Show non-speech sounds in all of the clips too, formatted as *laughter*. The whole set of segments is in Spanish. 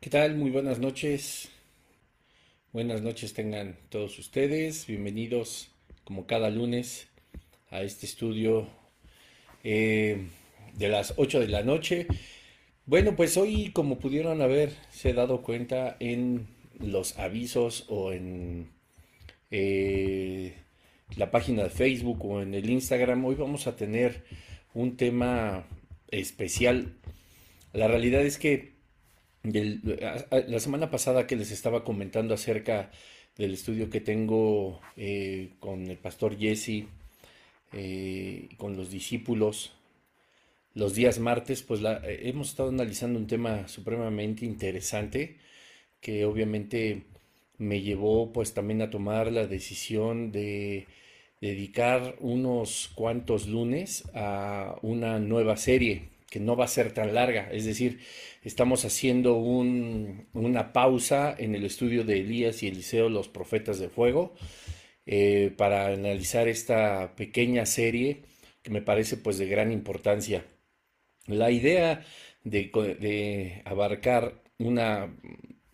¿Qué tal? Muy buenas noches. Buenas noches tengan todos ustedes. Bienvenidos como cada lunes a este estudio eh, de las 8 de la noche. Bueno, pues hoy como pudieron haber se dado cuenta en los avisos o en eh, la página de Facebook o en el Instagram, hoy vamos a tener un tema especial. La realidad es que la semana pasada que les estaba comentando acerca del estudio que tengo eh, con el pastor Jesse, eh, con los discípulos, los días martes, pues eh, hemos estado analizando un tema supremamente interesante que obviamente me llevó pues también a tomar la decisión de dedicar unos cuantos lunes a una nueva serie que no va a ser tan larga. Es decir, estamos haciendo una pausa en el estudio de Elías y Eliseo, los profetas de fuego, eh, para analizar esta pequeña serie que me parece pues de gran importancia. La idea de, abarcar una,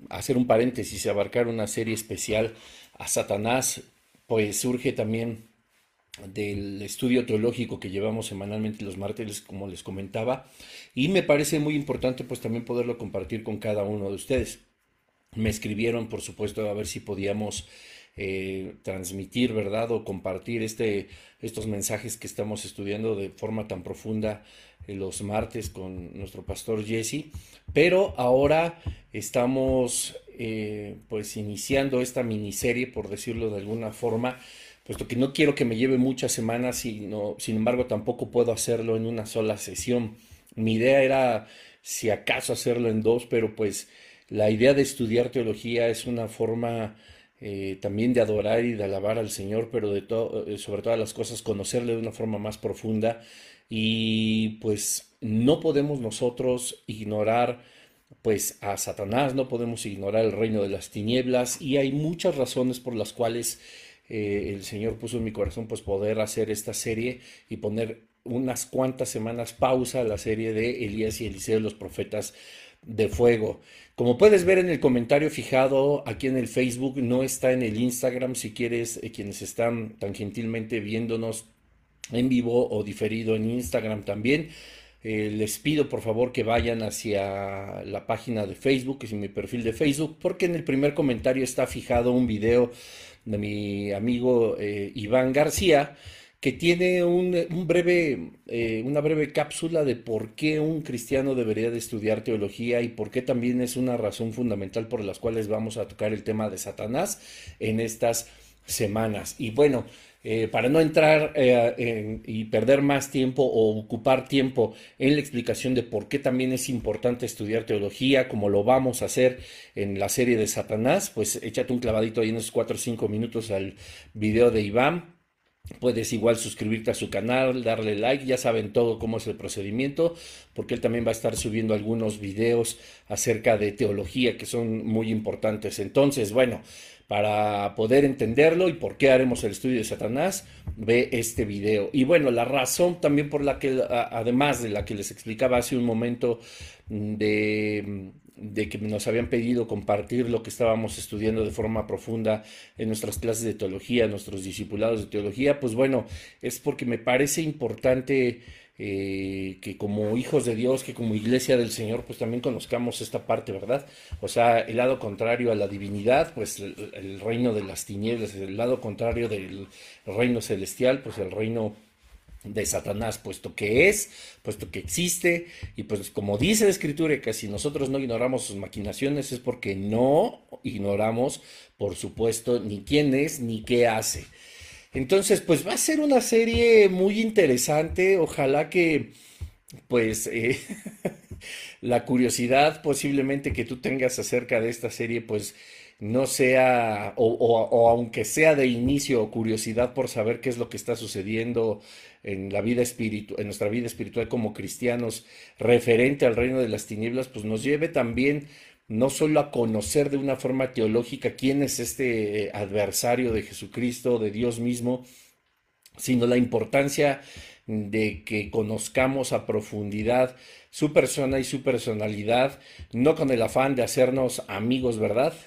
hacer un paréntesis, abarcar una serie especial a Satanás, pues surge también del estudio teológico que llevamos semanalmente los martes, como les comentaba, y me parece muy importante pues también poderlo compartir con cada uno de ustedes. Me escribieron, por supuesto, a ver si podíamos eh, transmitir, ¿verdad? O compartir este, estos mensajes que estamos estudiando de forma tan profunda eh, los martes con nuestro pastor Jesse. Pero ahora estamos eh, pues iniciando esta miniserie, por decirlo de alguna forma, puesto que no quiero que me lleve muchas semanas y sin embargo tampoco puedo hacerlo en una sola sesión. Mi idea era si acaso hacerlo en dos, pero pues la idea de estudiar teología es una forma eh, también de adorar y de alabar al Señor, pero de eh, sobre todas las cosas conocerle de una forma más profunda y pues no podemos nosotros ignorar pues a Satanás, no podemos ignorar el reino de las tinieblas y hay muchas razones por las cuales eh, el Señor puso en mi corazón pues poder hacer esta serie y poner unas cuantas semanas pausa a la serie de Elías y Eliseo, los profetas de fuego. Como puedes ver en el comentario fijado aquí en el Facebook, no está en el Instagram, si quieres, eh, quienes están tan gentilmente viéndonos en vivo o diferido en Instagram también. Eh, les pido por favor que vayan hacia la página de Facebook, que es mi perfil de Facebook, porque en el primer comentario está fijado un video de mi amigo eh, Iván García, que tiene un, breve, eh, una breve cápsula de por qué un cristiano debería de estudiar teología y por qué también es una razón fundamental por las cuales vamos a tocar el tema de Satanás en estas semanas. Y bueno, eh, para no entrar y perder más tiempo o ocupar tiempo en la explicación de por qué también es importante estudiar teología, como lo vamos a hacer en la serie de Satanás, pues échate un clavadito ahí en unos 4 o 5 minutos al video de Iván. Puedes igual suscribirte a su canal, darle like, ya saben todo cómo es el procedimiento, porque él también va a estar subiendo algunos videos acerca de teología que son muy importantes. Entonces, bueno, para poder entenderlo y por qué haremos el estudio de Satanás, ve este video. Y bueno, la razón también por la que, además de la que les explicaba hace un momento, mm, de, mm, de que nos habían pedido compartir lo que estábamos estudiando de forma profunda en nuestras clases de teología, nuestros discipulados de teología, pues bueno, es porque me parece importante eh, que como hijos de Dios, que como iglesia del Señor, pues también conozcamos esta parte, ¿verdad? O sea, el lado contrario a la divinidad, pues el, reino de las tinieblas, el lado contrario del reino celestial, pues el reino de Satanás, puesto que es, puesto que existe, y pues como dice la escritura, que si nosotros no ignoramos sus maquinaciones es porque no ignoramos, por supuesto, ni quién es ni qué hace. Entonces, pues va a ser una serie muy interesante. Ojalá que, pues, eh, *laughs* la curiosidad posiblemente que tú tengas acerca de esta serie, pues, no sea, o, aunque sea de inicio curiosidad por saber qué es lo que está sucediendo en la vida espiritual, en nuestra vida espiritual como cristianos, referente al reino de las tinieblas, pues nos lleve también no solo a conocer de una forma teológica quién es este eh, adversario de Jesucristo, de Dios mismo, sino la importancia de que conozcamos a profundidad su persona y su personalidad, no con el afán de hacernos amigos, ¿verdad? *laughs*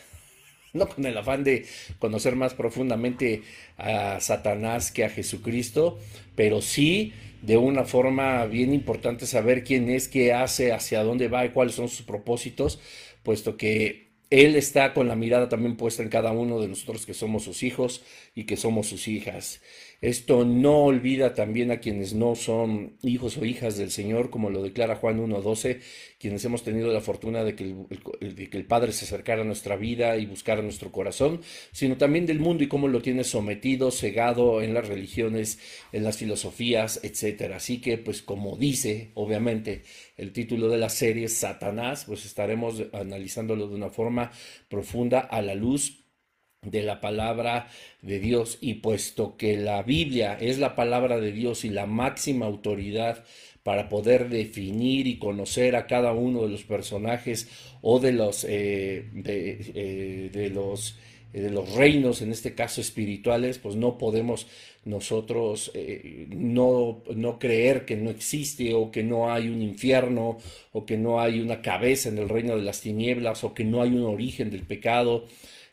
No con el afán de conocer más profundamente a Satanás que a Jesucristo, pero sí de una forma bien importante saber quién es, qué hace, hacia dónde va y cuáles son sus propósitos, puesto que Él está con la mirada también puesta en cada uno de nosotros que somos sus hijos y que somos sus hijas. Esto no olvida también a quienes no son hijos o hijas del Señor, como lo declara Juan 1.12, quienes hemos tenido la fortuna de que el, Padre se acercara a nuestra vida y buscara nuestro corazón, sino también del mundo y cómo lo tiene sometido, cegado en las religiones, en las filosofías, etc. Así que, pues como dice, obviamente, el título de la serie, Satanás, pues estaremos analizándolo de una forma profunda a la luz de la palabra de Dios. Y puesto que la Biblia es la palabra de Dios y la máxima autoridad para poder definir y conocer a cada uno de los personajes o de los eh, eh, de, los eh, de los reinos, en este caso espirituales, pues no podemos nosotros no, no creer que no existe o que no hay un infierno o que no hay una cabeza en el reino de las tinieblas o que no hay un origen del pecado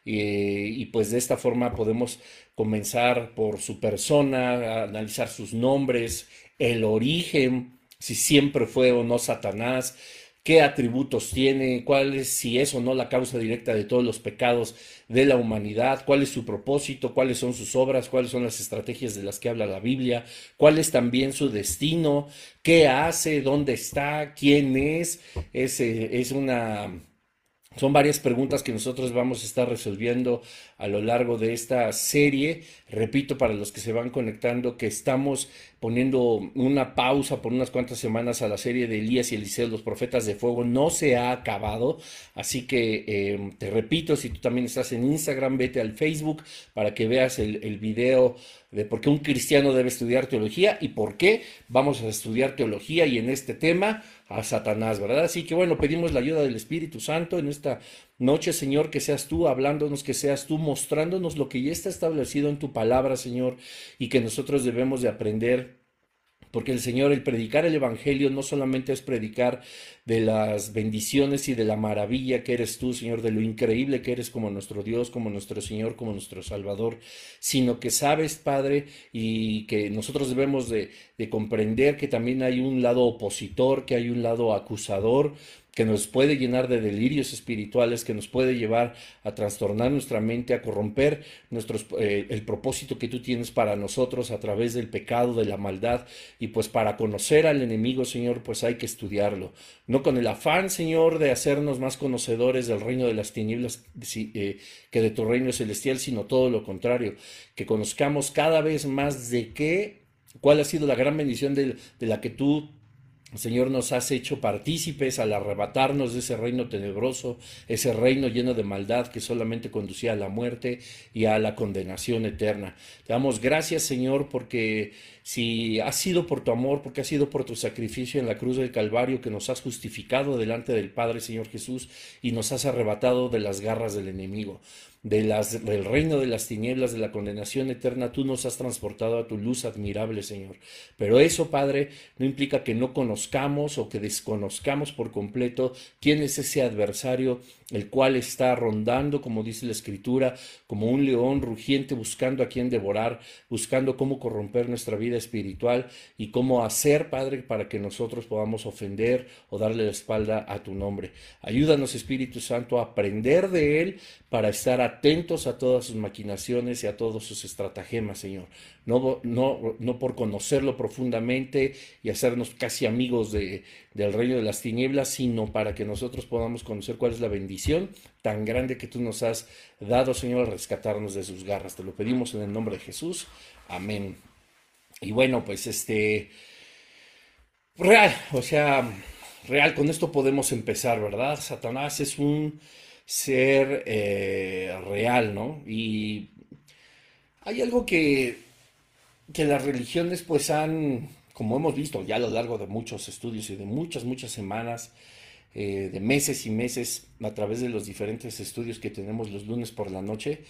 y pues de esta forma podemos comenzar por su persona, analizar sus nombres, el origen, si siempre fue o no Satanás, qué atributos tiene, cuál es, si es o no la causa directa de todos los pecados de la humanidad, cuál es su propósito, cuáles son sus obras, cuáles son las estrategias de las que habla la Biblia, cuál es también su destino, qué hace, dónde está, quién es. Es, eh, es una son varias preguntas que nosotros vamos a estar resolviendo a lo largo de esta serie. Repito, para los que se van conectando, que estamos poniendo una pausa por unas cuantas semanas a la serie de Elías y Eliseo, los profetas de fuego. No se ha acabado. Así que em, te repito, si tú también estás en Instagram, vete al Facebook para que veas el, el video de por qué un cristiano debe estudiar teología y por qué vamos a estudiar teología y en este tema a Satanás, ¿verdad? Así que bueno, pedimos la ayuda del Espíritu Santo en esta noche, Señor, que seas tú hablándonos, que seas tú mostrándonos lo que ya está establecido en tu palabra, Señor, y que nosotros debemos de aprender. Porque el Señor, el predicar el Evangelio no solamente es predicar de las bendiciones y de la maravilla que eres tú, Señor, de lo increíble que eres como nuestro Dios, como nuestro Señor, como nuestro Salvador, sino que sabes, Padre, y que nosotros debemos de, de comprender que también hay un lado opositor, que hay un lado acusador, que nos puede llenar de delirios espirituales, que nos puede llevar a trastornar nuestra mente, a corromper nuestros, eh, el propósito que tú tienes para nosotros a través del pecado, de la maldad. Y pues para conocer al enemigo, Señor, pues hay que estudiarlo. No con el afán, Señor, de hacernos más conocedores del reino de las tinieblas eh, que de tu reino celestial, sino todo lo contrario, que conozcamos cada vez más de qué, cuál ha sido la gran bendición de, de la que tú Señor, nos has hecho partícipes al arrebatarnos de ese reino tenebroso, ese reino lleno de maldad que solamente conducía a la muerte y a la condenación eterna. Te damos gracias, Señor, porque si ha sido por tu amor, porque ha sido por tu sacrificio en la cruz del Calvario que nos has justificado delante del Padre, Señor Jesús, y nos has arrebatado de las garras del enemigo de las, del reino de las tinieblas, de la condenación eterna, tú nos has transportado a tu luz admirable, Señor. Pero eso, Padre, no implica que no conozcamos o que desconozcamos por completo quién es ese adversario, el cual está rondando, como dice la Escritura, como un león rugiente buscando a quien devorar, buscando cómo corromper nuestra vida espiritual y cómo hacer, Padre, para que nosotros podamos ofender o darle la espalda a tu nombre. Ayúdanos, Espíritu Santo, a aprender de él para estar atentos a todas sus maquinaciones y a todos sus estratagemas, Señor. No, no, no por conocerlo profundamente y hacernos casi amigos de, del reino de las tinieblas, sino para que nosotros podamos conocer cuál es la bendición tan grande que tú nos has dado, Señor, al rescatarnos de sus garras. Te lo pedimos en el nombre de Jesús. Amén. Y bueno, pues este, real, o sea, real, con esto podemos empezar, ¿verdad? Satanás es un ser eh, real, ¿no? Y hay algo que, que las religiones pues han, como hemos visto ya a lo largo de muchos estudios y de muchas, muchas semanas, eh, de meses y meses a través de los diferentes estudios que tenemos los lunes por la noche,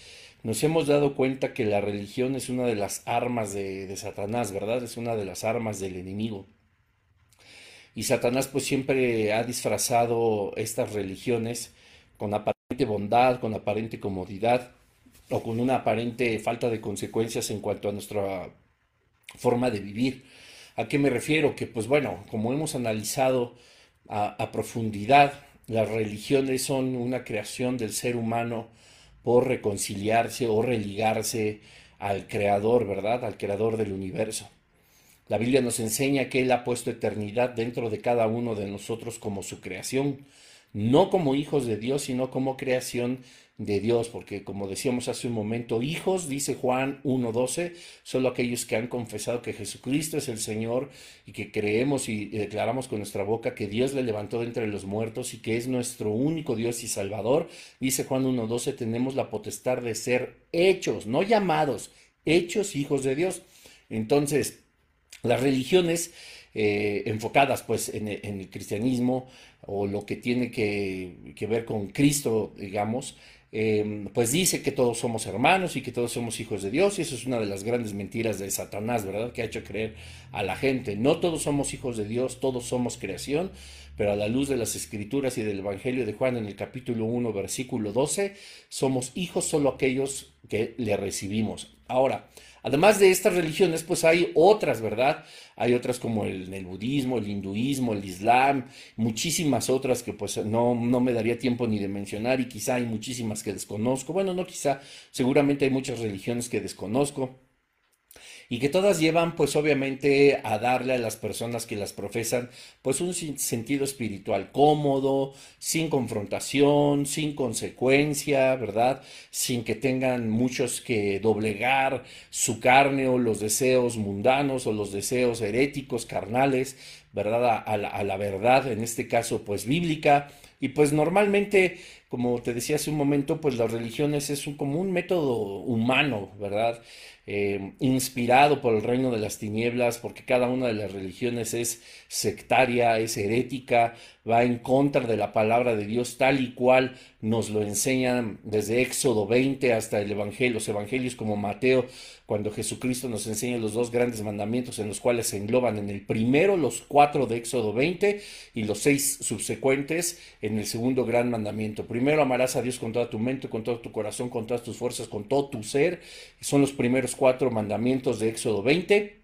nos hemos dado cuenta que la religión es una de las armas de, de Satanás, ¿verdad? Es una de las armas del enemigo. Y Satanás pues siempre ha disfrazado estas religiones con aparente bondad, con aparente comodidad o con una aparente falta de consecuencias en cuanto a nuestra forma de vivir. ¿A qué me refiero? Que pues bueno, como hemos analizado a, profundidad, las religiones son una creación del ser humano por reconciliarse o religarse al creador, ¿verdad? Al creador del universo. La Biblia nos enseña que Él ha puesto eternidad dentro de cada uno de nosotros como su creación, no como hijos de Dios, sino como creación de Dios, porque como decíamos hace un momento, hijos, dice Juan 1.12, solo aquellos que han confesado que Jesucristo es el Señor y que creemos y declaramos con nuestra boca que Dios le levantó de entre los muertos y que es nuestro único Dios y Salvador, dice Juan 1.12, tenemos la potestad de ser hechos, no llamados, hechos hijos de Dios. Entonces, las religiones eh, enfocadas pues en, el cristianismo o lo que tiene que, ver con Cristo, digamos, Em, pues dice que todos somos hermanos y que todos somos hijos de Dios, y eso es una de las grandes mentiras de Satanás, ¿verdad? Que ha hecho creer a la gente. No todos somos hijos de Dios, todos somos creación, pero a la luz de las escrituras y del Evangelio de Juan en el capítulo 1, versículo 12, somos hijos solo aquellos que le recibimos. Ahora, además de estas religiones, pues hay otras, ¿verdad? Hay otras como el, budismo, el hinduismo, el islam, muchísimas otras que pues no, no me daría tiempo ni de mencionar y quizá hay muchísimas que desconozco. Bueno, no quizá, seguramente hay muchas religiones que desconozco y que todas llevan pues obviamente a darle a las personas que las profesan pues un sentido espiritual cómodo, sin confrontación, sin consecuencia, ¿verdad? Sin que tengan muchos que doblegar su carne o los deseos mundanos o los deseos heréticos, carnales, ¿verdad? A, la, a la verdad, en este caso pues bíblica. Y pues normalmente, como te decía hace un momento, pues las religiones es un, como un método humano, ¿verdad? Eh, inspirado por el reino de las tinieblas, porque cada una de las religiones es sectaria, es herética, va en contra de la palabra de Dios tal y cual nos lo enseñan desde Éxodo 20 hasta el Evangelio, los Evangelios como Mateo, cuando Jesucristo nos enseña los dos grandes mandamientos en los cuales se engloban en el primero los cuatro de Éxodo 20 y los seis subsecuentes en el segundo gran mandamiento. Primero amarás a Dios con toda tu mente, con todo tu corazón, con todas tus fuerzas, con todo tu ser. Son los primeros cuatro mandamientos de Éxodo 20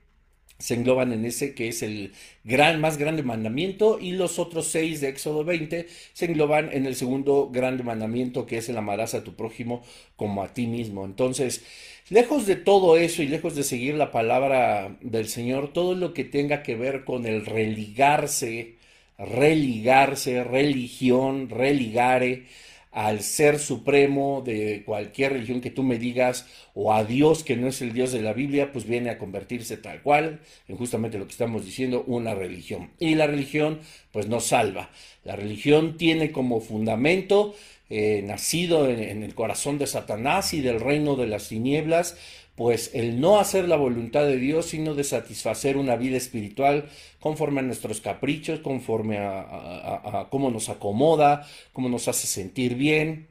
se engloban en ese que es el gran, más grande mandamiento y los otros seis de Éxodo 20 se engloban en el segundo grande mandamiento que es el amarás a tu prójimo como a ti mismo. Entonces, lejos de todo eso y lejos de seguir la palabra del Señor, todo lo que tenga que ver con el religarse, religarse, religión, religare, al ser supremo de cualquier religión que tú me digas o a Dios que no es el Dios de la Biblia, pues viene a convertirse tal cual en justamente lo que estamos diciendo, una religión. Y la religión pues no salva. La religión tiene como fundamento eh, nacido en el corazón de Satanás y del reino de las tinieblas, pues el no hacer la voluntad de Dios, sino de satisfacer una vida espiritual conforme a nuestros caprichos, conforme a, cómo nos acomoda, cómo nos hace sentir bien,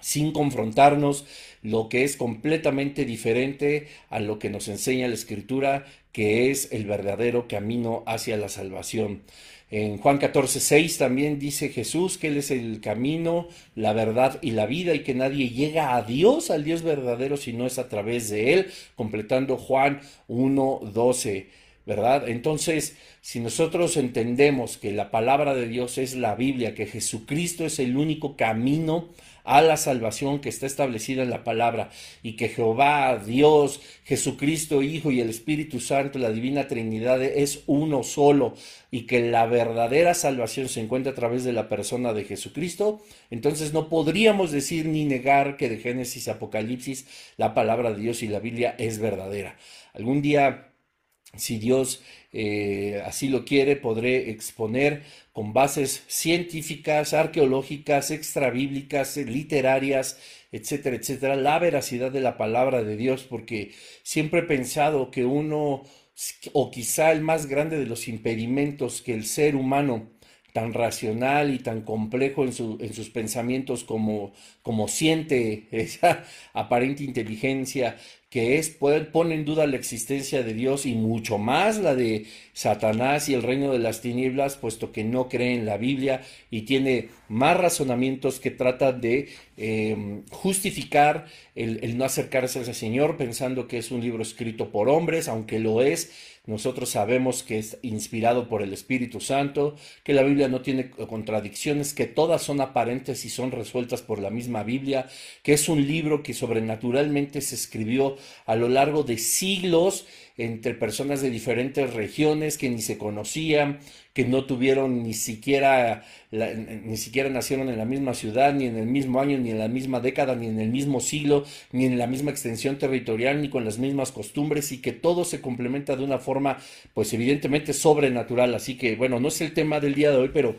sin confrontarnos, lo que es completamente diferente a lo que nos enseña la Escritura, que es el verdadero camino hacia la salvación. En Juan 14, 6 también dice Jesús que Él es el camino, la verdad y la vida y que nadie llega a Dios, al Dios verdadero, si no es a través de Él, completando Juan 1, 12. ¿verdad? Entonces, si nosotros entendemos que la palabra de Dios es la Biblia, que Jesucristo es el único camino a la salvación que está establecida en la palabra y que Jehová, Dios, Jesucristo, Hijo y el Espíritu Santo, la Divina Trinidad es uno solo y que la verdadera salvación se encuentra a través de la persona de Jesucristo, entonces no podríamos decir ni negar que de Génesis Apocalipsis la palabra de Dios y la Biblia es verdadera. Algún día si Dios eh, así lo quiere, podré exponer con bases científicas, arqueológicas, extrabíblicas, literarias, etcétera, etcétera, la veracidad de la palabra de Dios, porque siempre he pensado que uno, o quizá el más grande de los impedimentos que el ser humano tan racional y tan complejo en, sus pensamientos como siente *laughs* esa aparente inteligencia que es, pone en duda la existencia de Dios y mucho más la de Satanás y el reino de las tinieblas, puesto que no cree en la Biblia y tiene más razonamientos que tratan de em, justificar el, el no acercarse a ese Señor, pensando que es un libro escrito por hombres, aunque lo es, nosotros sabemos que es inspirado por el Espíritu Santo, que la Biblia no tiene contradicciones, que todas son aparentes y son resueltas por la misma Biblia, que es un libro que sobrenaturalmente se escribió a lo largo de siglos entre personas de diferentes regiones que ni se conocían, que no tuvieron ni siquiera, ni siquiera nacieron en la misma ciudad, ni en el mismo año, ni en la misma década, ni en el mismo siglo, ni en la misma extensión territorial, ni con las mismas costumbres, y que todo se complementa de una forma, pues evidentemente sobrenatural. Así que, bueno, no es el tema del día de hoy, pero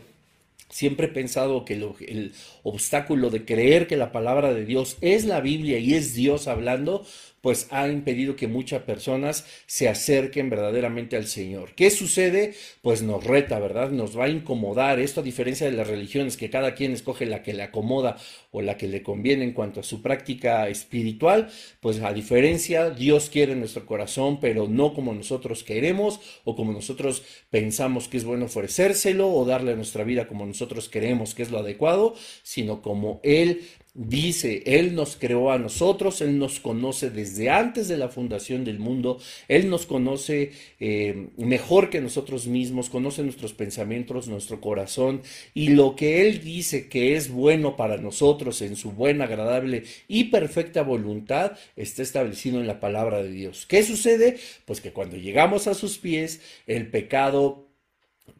Siempre he pensado que el obstáculo de creer que la palabra de Dios es la Biblia y es Dios hablando, pues ha impedido que muchas personas se acerquen verdaderamente al Señor. ¿Qué sucede? Pues nos reta, ¿verdad? Nos va a incomodar. Esto a diferencia de las religiones, que cada quien escoge la que le acomoda o la que le conviene en cuanto a su práctica espiritual, pues a diferencia, Dios quiere nuestro corazón, pero no como nosotros queremos o como nosotros pensamos que es bueno ofrecérselo o darle a nuestra vida como nosotros queremos que es lo adecuado, sino como Él Dice, Él nos creó a nosotros, Él nos conoce desde antes de la fundación del mundo, Él nos conoce eh, mejor que nosotros mismos, conoce nuestros pensamientos, nuestro corazón, y lo que Él dice que es bueno para nosotros en su buena, agradable y perfecta voluntad está establecido en la palabra de Dios. ¿Qué sucede? Pues que cuando llegamos a sus pies, el pecado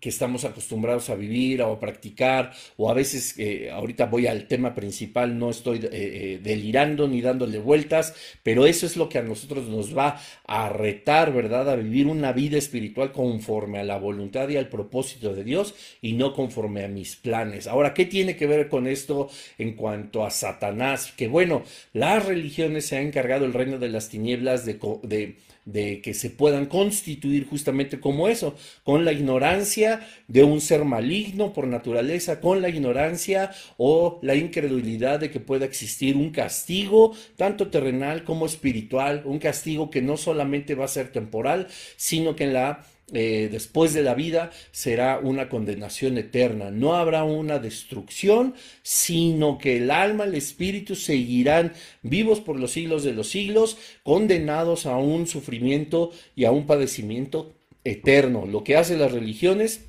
que estamos acostumbrados a vivir o a practicar, o a veces, eh, ahorita voy al tema principal, no estoy eh, eh, delirando ni dándole vueltas, pero eso es lo que a nosotros nos va a retar, ¿verdad? A vivir una vida espiritual conforme a la voluntad y al propósito de Dios y no conforme a mis planes. Ahora, ¿qué tiene que ver con esto en cuanto a Satanás? Que bueno, las religiones se han encargado el reino de las tinieblas de, de de que se puedan constituir justamente como eso, con la ignorancia de un ser maligno por naturaleza, con la ignorancia o la incredulidad de que pueda existir un castigo, tanto terrenal como espiritual, un castigo que no solamente va a ser temporal, sino que en la eh, después de la vida será una condenación eterna. No habrá una destrucción, sino que el alma, el espíritu seguirán vivos por los siglos de los siglos, condenados a un sufrimiento y a un padecimiento eterno. Lo que hacen las religiones,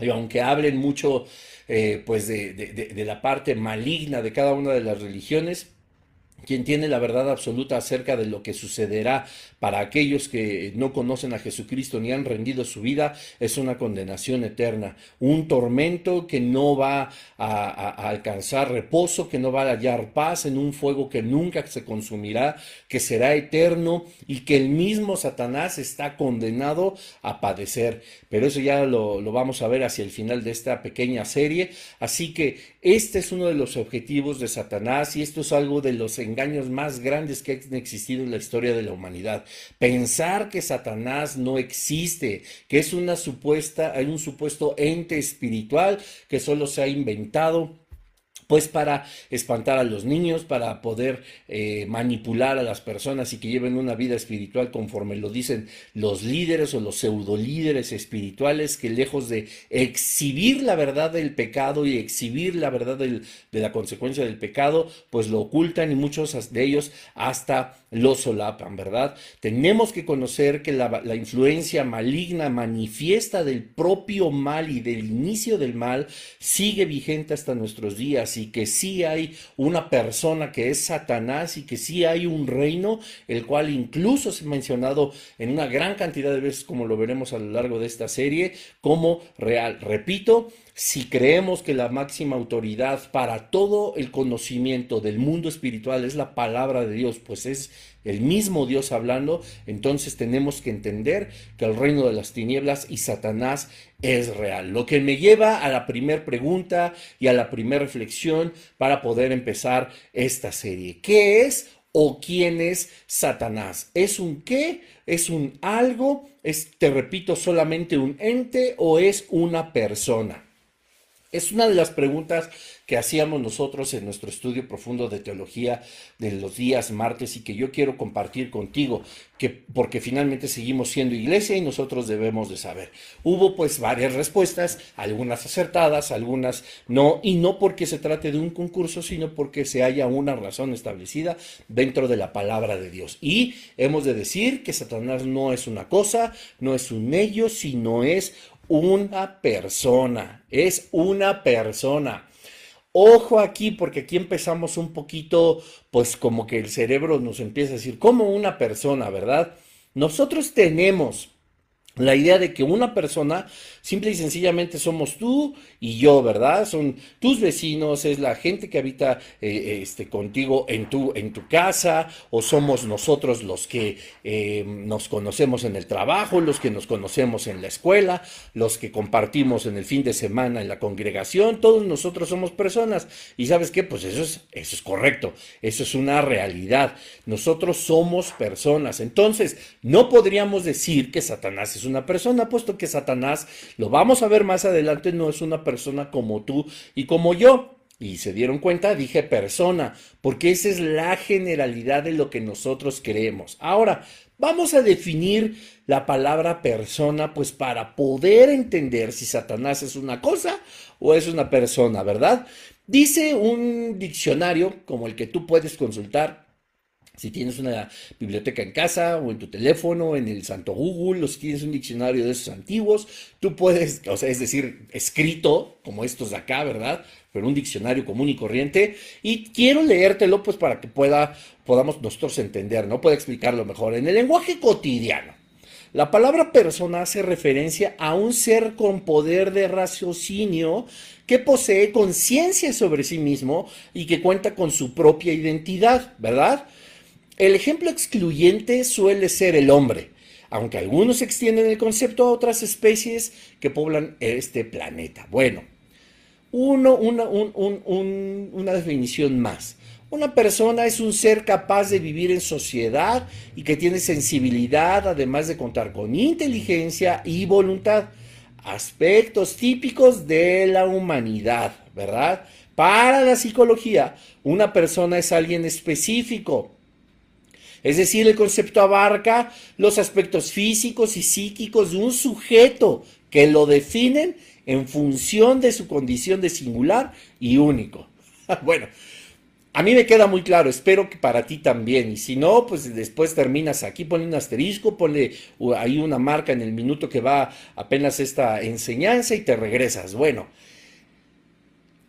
y aunque hablen mucho eh, pues de la parte maligna de cada una de las religiones, quien tiene la verdad absoluta acerca de lo que sucederá para aquellos que no conocen a Jesucristo ni han rendido su vida, es una condenación eterna, un tormento que no va a, alcanzar reposo, que no va a hallar paz en un fuego que nunca se consumirá, que será eterno y que el mismo Satanás está condenado a padecer. Pero eso ya lo, lo vamos a ver hacia el final de esta pequeña serie. Así que este es uno de los objetivos de Satanás y esto es algo de los engaños más grandes que han existido en la historia de la humanidad. Pensar que Satanás no existe, que es una supuesta, hay un supuesto ente espiritual que solo se ha inventado pues para espantar a los niños, para poder eh, manipular a las personas y que lleven una vida espiritual conforme lo dicen los líderes o los pseudo líderes espirituales que lejos de exhibir la verdad del pecado y exhibir la verdad de la consecuencia del pecado, pues lo ocultan y muchos de ellos hasta lo solapan, ¿verdad? Tenemos que conocer que la, la influencia maligna manifiesta del propio mal y del inicio del mal sigue vigente hasta nuestros días y que sí hay una persona que es Satanás y que sí hay un reino, el cual incluso se ha mencionado en una gran cantidad de veces, como lo veremos a lo largo de esta serie, como real. Repito, si creemos que la máxima autoridad para todo el conocimiento del mundo espiritual es la palabra de Dios, pues es el mismo Dios hablando, entonces tenemos que entender que el reino de las tinieblas y Satanás es real. Lo que me lleva a la primera pregunta y a la primera reflexión para poder empezar esta serie. ¿Qué es o quién es Satanás? ¿Es un qué? ¿Es un algo? ¿Es, te repito, solamente un ente o es una persona? Es una de las preguntas que hacíamos nosotros en nuestro estudio profundo de teología de los días martes y que yo quiero compartir contigo, que porque finalmente seguimos siendo iglesia y nosotros debemos de saber. Hubo pues varias respuestas, algunas acertadas, algunas no, y no porque se trate de un concurso, sino porque se haya una razón establecida dentro de la palabra de Dios. Y hemos de decir que Satanás no es una cosa, no es un ello, sino es una persona, es una persona. Ojo aquí, porque aquí empezamos un poquito, pues como que el cerebro nos empieza a decir, como una persona, ¿verdad? Nosotros tenemos la idea de que una persona simple y sencillamente somos tú y yo, ¿verdad? Son tus vecinos, es la gente que habita eh, este, contigo en tu, en tu casa, o somos nosotros los que eh, nos conocemos en el trabajo, los que nos conocemos en la escuela, los que compartimos en el fin de semana en la congregación, todos nosotros somos personas. Y sabes qué, pues eso es, eso es correcto, eso es una realidad. Nosotros somos personas. Entonces, no podríamos decir que Satanás es una persona, puesto que Satanás, lo vamos a ver más adelante, no es una persona como tú y como yo. Y se dieron cuenta, dije persona, porque esa es la generalidad de lo que nosotros creemos. Ahora, vamos a definir la palabra persona, pues para poder entender si Satanás es una cosa o es una persona, ¿verdad? Dice un diccionario como el que tú puedes consultar, si tienes una biblioteca en casa o en tu teléfono, en el santo Google, o si tienes un diccionario de esos antiguos, tú puedes, o sea, es decir, escrito, como estos de acá, ¿verdad? Pero un diccionario común y corriente. Y quiero leértelo, pues, para que pueda, podamos nosotros entender, ¿no? Puedo explicarlo mejor. En el lenguaje cotidiano, la palabra persona hace referencia a un ser con poder de raciocinio que posee conciencia sobre sí mismo y que cuenta con su propia identidad, ¿verdad? El ejemplo excluyente suele ser el hombre, aunque algunos extienden el concepto a otras especies que poblan este planeta. Bueno, uno, una, una definición más. Una persona es un ser capaz de vivir en sociedad y que tiene sensibilidad, además de contar con inteligencia y voluntad. Aspectos típicos de la humanidad, ¿verdad? Para la psicología, una persona es alguien específico, es decir, el concepto abarca los aspectos físicos y psíquicos de un sujeto que lo definen en función de su condición de singular y único. *laughs* bueno, a mí me queda muy claro, espero que para ti también. Y si no, pues después terminas aquí, ponle un asterisco, ponle ahí una marca en el minuto que va apenas esta enseñanza y te regresas. Bueno,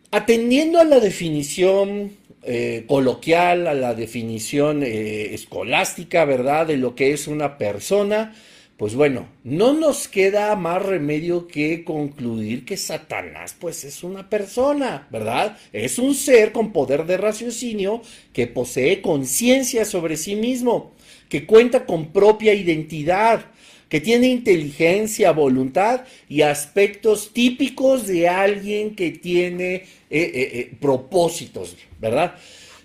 atendiendo a la definición eh, coloquial, a la definición eh, escolástica, ¿verdad?, de lo que es una persona, pues bueno, no nos queda más remedio que concluir que Satanás, pues es una persona, ¿verdad? Es un ser con poder de raciocinio que posee conciencia sobre sí mismo, que cuenta con propia identidad, que tiene inteligencia, voluntad y aspectos típicos de alguien que tiene eh, eh, eh, propósitos, ¿verdad?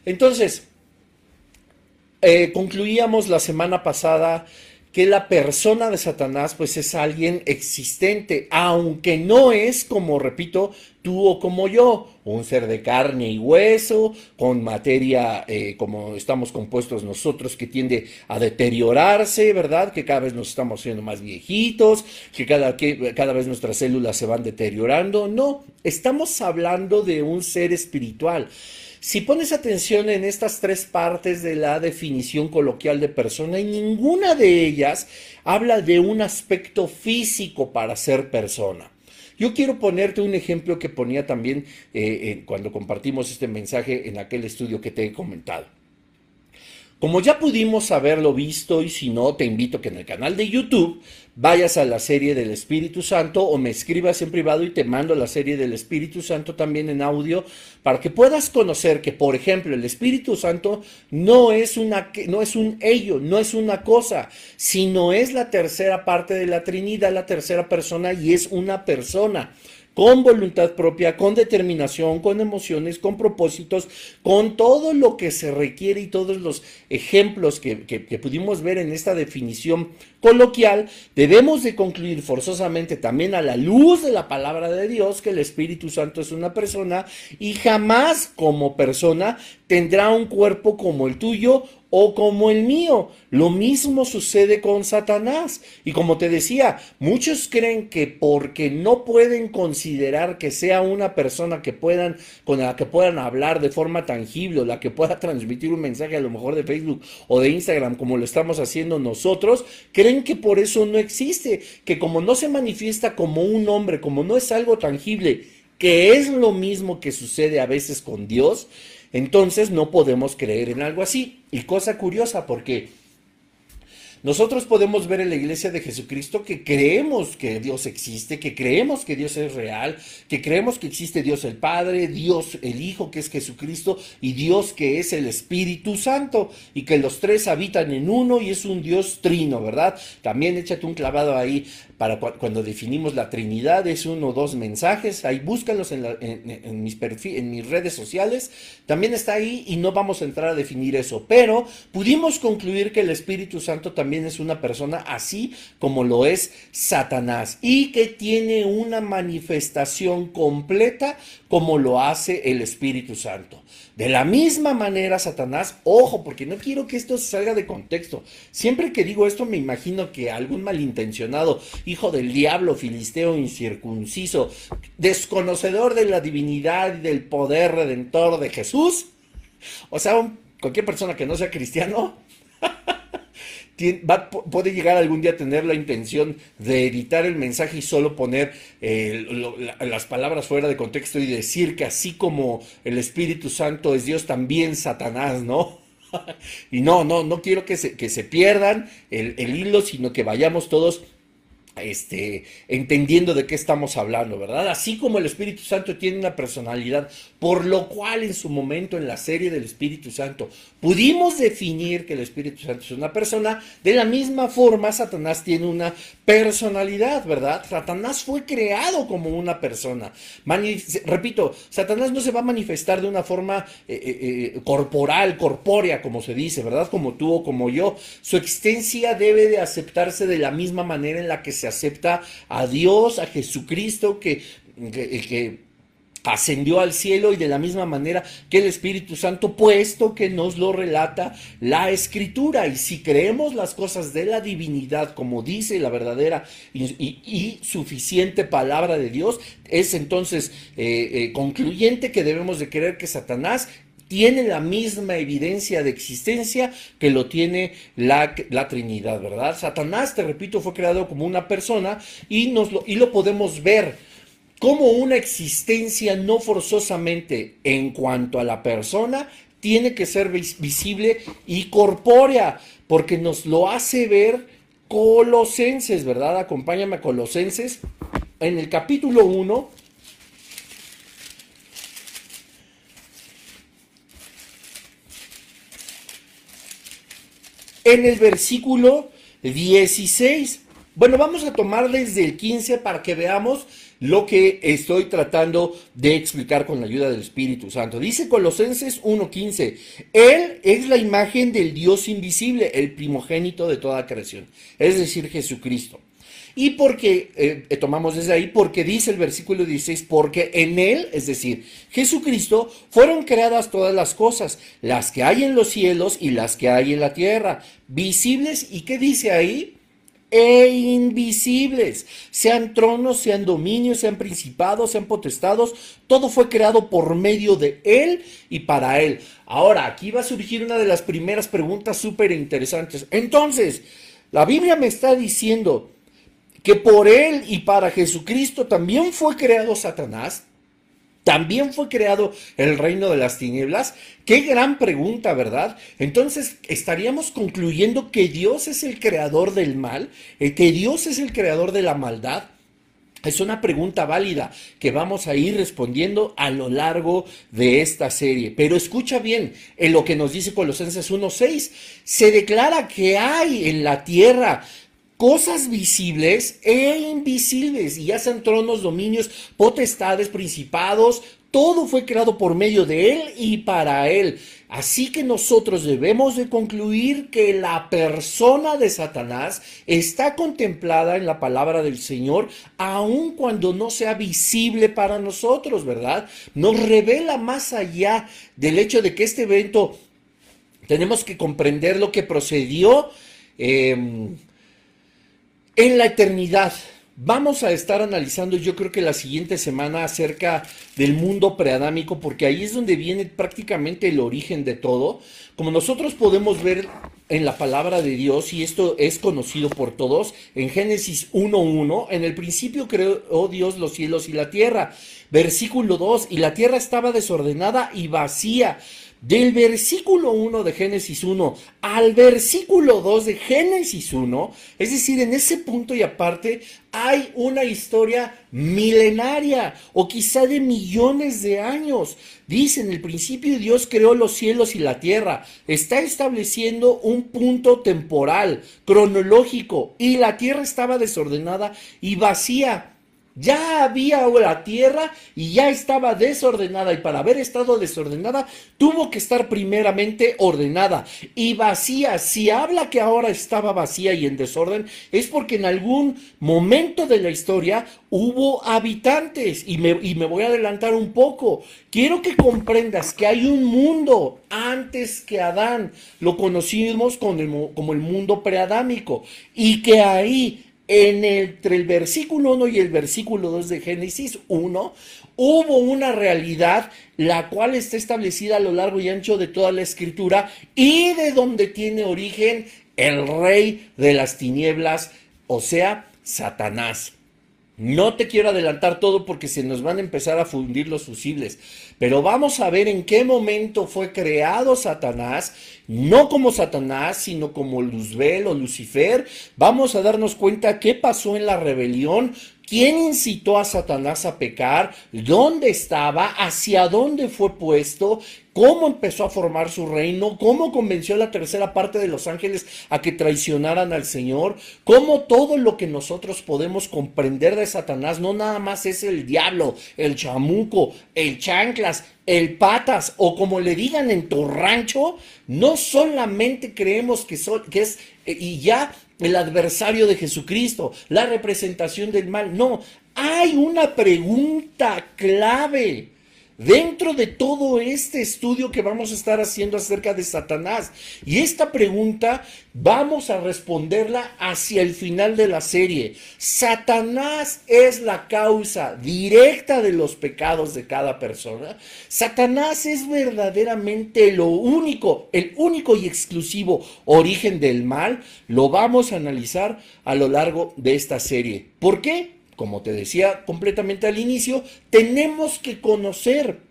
Entonces, concluíamos la semana pasada que la persona de Satanás pues es alguien existente, aunque no es como, repito, tú o como yo, un ser de carne y hueso, con materia eh, como estamos compuestos nosotros, que tiende a deteriorarse, ¿verdad? Que cada vez nos estamos haciendo más viejitos, que cada, que cada vez nuestras células se van deteriorando. No, estamos hablando de un ser espiritual. Si pones atención en estas tres partes de la definición coloquial de persona, en ninguna de ellas habla de un aspecto físico para ser persona. Yo quiero ponerte un ejemplo que ponía también eh, eh, cuando compartimos este mensaje en aquel estudio que te he comentado. Como ya pudimos haberlo visto y si no, te invito a que en el canal de YouTube vayas a la serie del Espíritu Santo o me escribas en privado y te mando la serie del Espíritu Santo también en audio para que puedas conocer que, por ejemplo, el Espíritu Santo no es, una, no es un ello, no es una cosa, sino es la tercera parte de la Trinidad, la tercera persona y es una persona con voluntad propia, con determinación, con emociones, con propósitos, con todo lo que se requiere y todos los ejemplos que, pudimos ver en esta definición coloquial, debemos de concluir forzosamente también a la luz de la palabra de Dios que el Espíritu Santo es una persona y jamás como persona tendrá un cuerpo como el tuyo o como el mío. Lo mismo sucede con Satanás. Y como te decía, muchos creen que porque no pueden considerar que sea una persona que puedan, con la que puedan hablar de forma tangible, o la que pueda transmitir un mensaje a lo mejor de Facebook o de Instagram, como lo estamos haciendo nosotros, creen que por eso no existe, que como no se manifiesta como un hombre, como no es algo tangible, que es lo mismo que sucede a veces con Dios, entonces no podemos creer en algo así. Y cosa curiosa, porque nosotros podemos ver en la iglesia de Jesucristo que creemos que Dios existe, que creemos que Dios es real, que creemos que existe Dios el Padre, Dios el Hijo que es Jesucristo y Dios que es el Espíritu Santo y que los tres habitan en uno y es un Dios trino, ¿verdad? También échate un clavado ahí para cuando definimos la Trinidad, es uno o dos mensajes, ahí búscalos en, mis en mis redes sociales, también está ahí y no vamos a entrar a definir eso, pero pudimos concluir que el Espíritu Santo también es una persona así como lo es Satanás y que tiene una manifestación completa como lo hace el Espíritu Santo. De la misma manera, Satanás, ojo, porque no quiero que esto salga de contexto. Siempre que digo esto, me imagino que algún malintencionado, hijo del diablo, filisteo, incircunciso, desconocedor de la divinidad y del poder redentor de Jesús, o sea, cualquier persona que no sea cristiano, *laughs* puede llegar algún día a tener la intención de editar el mensaje y solo poner eh, las palabras fuera de contexto y decir que así como el Espíritu Santo es Dios, también Satanás, ¿no? *laughs* y no, no, no quiero que se, que se pierdan el, el hilo, sino que vayamos todos este, entendiendo de qué estamos hablando, ¿verdad? Así como el Espíritu Santo tiene una personalidad, por lo cual en su momento en la serie del Espíritu Santo pudimos definir que el Espíritu Santo es una persona, de la misma forma Satanás tiene una personalidad, ¿verdad? Satanás fue creado como una persona. repito, Satanás no se va a manifestar de una forma eh, eh, eh, corporal, corpórea, como se dice, ¿verdad? Como tú o como yo. Su existencia debe de aceptarse de la misma manera en la que se acepta a Dios, a Jesucristo, que, que, ascendió al cielo y de la misma manera que el Espíritu Santo, puesto que nos lo relata la Escritura. Y si creemos las cosas de la divinidad, como dice la verdadera y, suficiente palabra de Dios, es entonces eh, eh, concluyente que debemos de creer que Satanás tiene la misma evidencia de existencia que lo tiene la, la, Trinidad, ¿verdad? Satanás, te repito, fue creado como una persona y, nos lo, y lo podemos ver como una existencia no forzosamente en cuanto a la persona, tiene que ser visible y corpórea, porque nos lo hace ver Colosenses, ¿verdad? Acompáñame a Colosenses en el capítulo 1 en el versículo 16. Bueno, vamos a tomar desde el 15 para que veamos lo que estoy tratando de explicar con la ayuda del Espíritu Santo. Dice Colosenses 1:15, Él es la imagen del Dios invisible, el primogénito de toda creación, es decir, Jesucristo. Y porque, eh, eh, tomamos desde ahí, porque dice el versículo 16, porque en Él, es decir, Jesucristo, fueron creadas todas las cosas, las que hay en los cielos y las que hay en la tierra, visibles, ¿y qué dice ahí? E invisibles, sean tronos, sean dominios, sean principados, sean potestados, todo fue creado por medio de Él y para Él. Ahora, aquí va a surgir una de las primeras preguntas súper interesantes. Entonces, la Biblia me está diciendo que por él y para Jesucristo también fue creado Satanás, también fue creado el reino de las tinieblas. Qué gran pregunta, ¿verdad? Entonces estaríamos concluyendo que Dios es el creador del mal, eh, que Dios es el creador de la maldad. Es una pregunta válida que vamos a ir respondiendo a lo largo de esta serie. Pero escucha bien, en lo que nos dice Colosenses 1.6, se declara que hay en la tierra cosas visibles e invisibles, y ya sean tronos, dominios, potestades, principados, todo fue creado por medio de Él y para Él. Así que nosotros debemos de concluir que la persona de Satanás está contemplada en la palabra del Señor, aun cuando no sea visible para nosotros, ¿verdad? Nos revela más allá del hecho de que este evento tenemos que comprender lo que procedió em, en la eternidad. Vamos a estar analizando yo creo que la siguiente semana acerca del mundo preadámico porque ahí es donde viene prácticamente el origen de todo. Como nosotros podemos ver en la palabra de Dios y esto es conocido por todos, en Génesis 1.1, en el principio creó Dios los cielos y la tierra. Versículo 2, y la tierra estaba desordenada y vacía del versículo 1 de Génesis 1 al versículo 2 de Génesis 1, es decir, en ese punto y aparte hay una historia milenaria o quizá de millones de años. Dice, en el principio Dios creó los cielos y la tierra. Está estableciendo un punto temporal, cronológico, y la tierra estaba desordenada y vacía ya había la tierra y ya estaba desordenada y para haber estado desordenada tuvo que estar primeramente ordenada y vacía. Si habla que ahora estaba vacía y en desorden es porque en algún momento de la historia hubo habitantes y me, y me voy a adelantar un poco. Quiero que comprendas que hay un mundo antes que Adán. Lo conocimos como el mundo preadámico y que ahí en entre el versículo 1 y el versículo 2 de Génesis 1, hubo una realidad la cual está establecida a lo largo y ancho de toda la escritura y de donde tiene origen el rey de las tinieblas, o sea, Satanás. No te quiero adelantar todo porque se nos van a empezar a fundir los fusibles, pero vamos a ver en qué momento fue creado Satanás, no como Satanás, sino como Luzbel o Lucifer. Vamos a darnos cuenta qué pasó en la rebelión, ¿Quién incitó a Satanás a pecar? ¿Dónde estaba? ¿Hacia dónde fue puesto? ¿Cómo empezó a formar su reino? ¿Cómo convenció a la tercera parte de los ángeles a que traicionaran al Señor? ¿Cómo todo lo que nosotros podemos comprender de Satanás no nada más es el diablo, el chamuco, el chanclas, el patas o como le digan en tu rancho? No solamente creemos que, que es eh, y ya el adversario de Jesucristo, la representación del mal. No, hay una pregunta clave dentro de todo este estudio que vamos a estar haciendo acerca de Satanás. Y esta pregunta vamos a responderla hacia el final de la serie. Satanás es la causa directa de los pecados de cada persona. Satanás es verdaderamente lo único, el único y exclusivo origen del mal. Lo vamos a analizar a lo largo de esta serie. ¿Por qué? Como te decía completamente al inicio, tenemos que conocer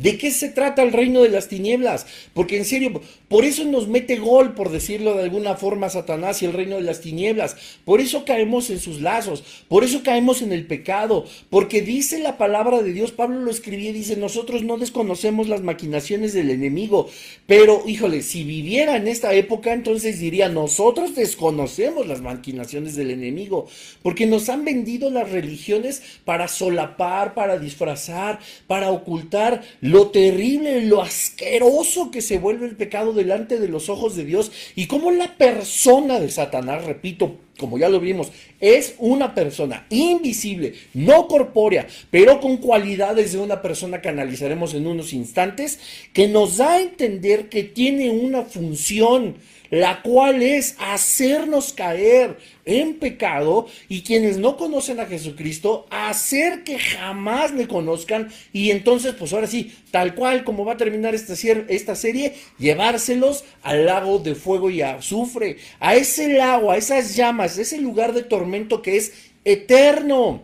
¿De qué se trata el reino de las tinieblas? Porque en serio, por eso nos mete gol, por decirlo de alguna forma, Satanás y el reino de las tinieblas. Por eso caemos en sus lazos, por eso caemos en el pecado, porque dice la palabra de Dios, Pablo lo escribía y dice, nosotros no desconocemos las maquinaciones del enemigo, pero híjole, si viviera en esta época, entonces diría, nosotros desconocemos las maquinaciones del enemigo, porque nos han vendido las religiones para solapar, para disfrazar, para ocultar lo terrible, lo asqueroso que se vuelve el pecado delante de los ojos de Dios y cómo la persona de Satanás, repito, como ya lo vimos, es una persona invisible, no corpórea, pero con cualidades de una persona que analizaremos en unos instantes, que nos da a entender que tiene una función la cual es hacernos caer en pecado y quienes no conocen a Jesucristo, hacer que jamás le conozcan y entonces, pues ahora sí, tal cual como va a terminar esta, esta serie, llevárselos al lago de fuego y azufre, a ese lago, a esas llamas, a ese lugar de tormento que es eterno,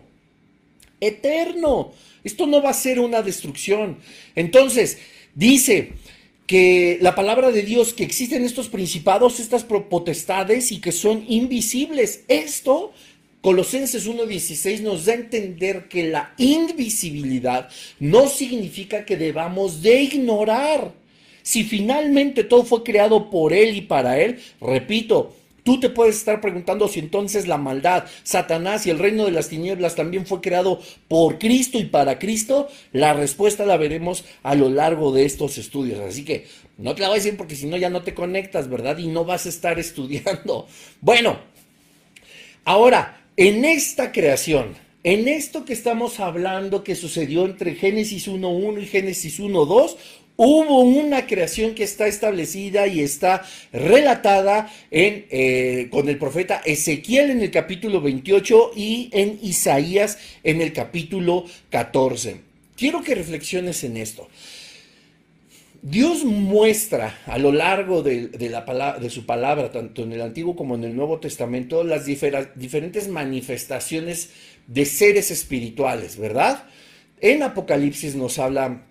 eterno. Esto no va a ser una destrucción. Entonces, dice, que la palabra de Dios, que existen estos principados, estas potestades y que son invisibles. Esto, Colosenses 1.16 nos da a entender que la invisibilidad no significa que debamos de ignorar. Si finalmente todo fue creado por Él y para Él, repito, Tú te puedes estar preguntando si entonces la maldad, Satanás y el reino de las tinieblas también fue creado por Cristo y para Cristo. La respuesta la veremos a lo largo de estos estudios. Así que no te la voy a decir porque si no ya no te conectas, ¿verdad? Y no vas a estar *laughs* estudiando. Bueno, ahora, en esta creación, en esto que estamos hablando que sucedió entre Génesis 1.1 y Génesis 1.2, hubo una creación que está establecida y está relatada en, eh, con el profeta Ezequiel en el capítulo 28 y en Isaías en el capítulo 14. Quiero que reflexiones en esto. Dios muestra a lo largo de, la de, su palabra, tanto en el Antiguo como en el Nuevo Testamento, las diferentes manifestaciones de seres espirituales, ¿verdad? En Apocalipsis nos habla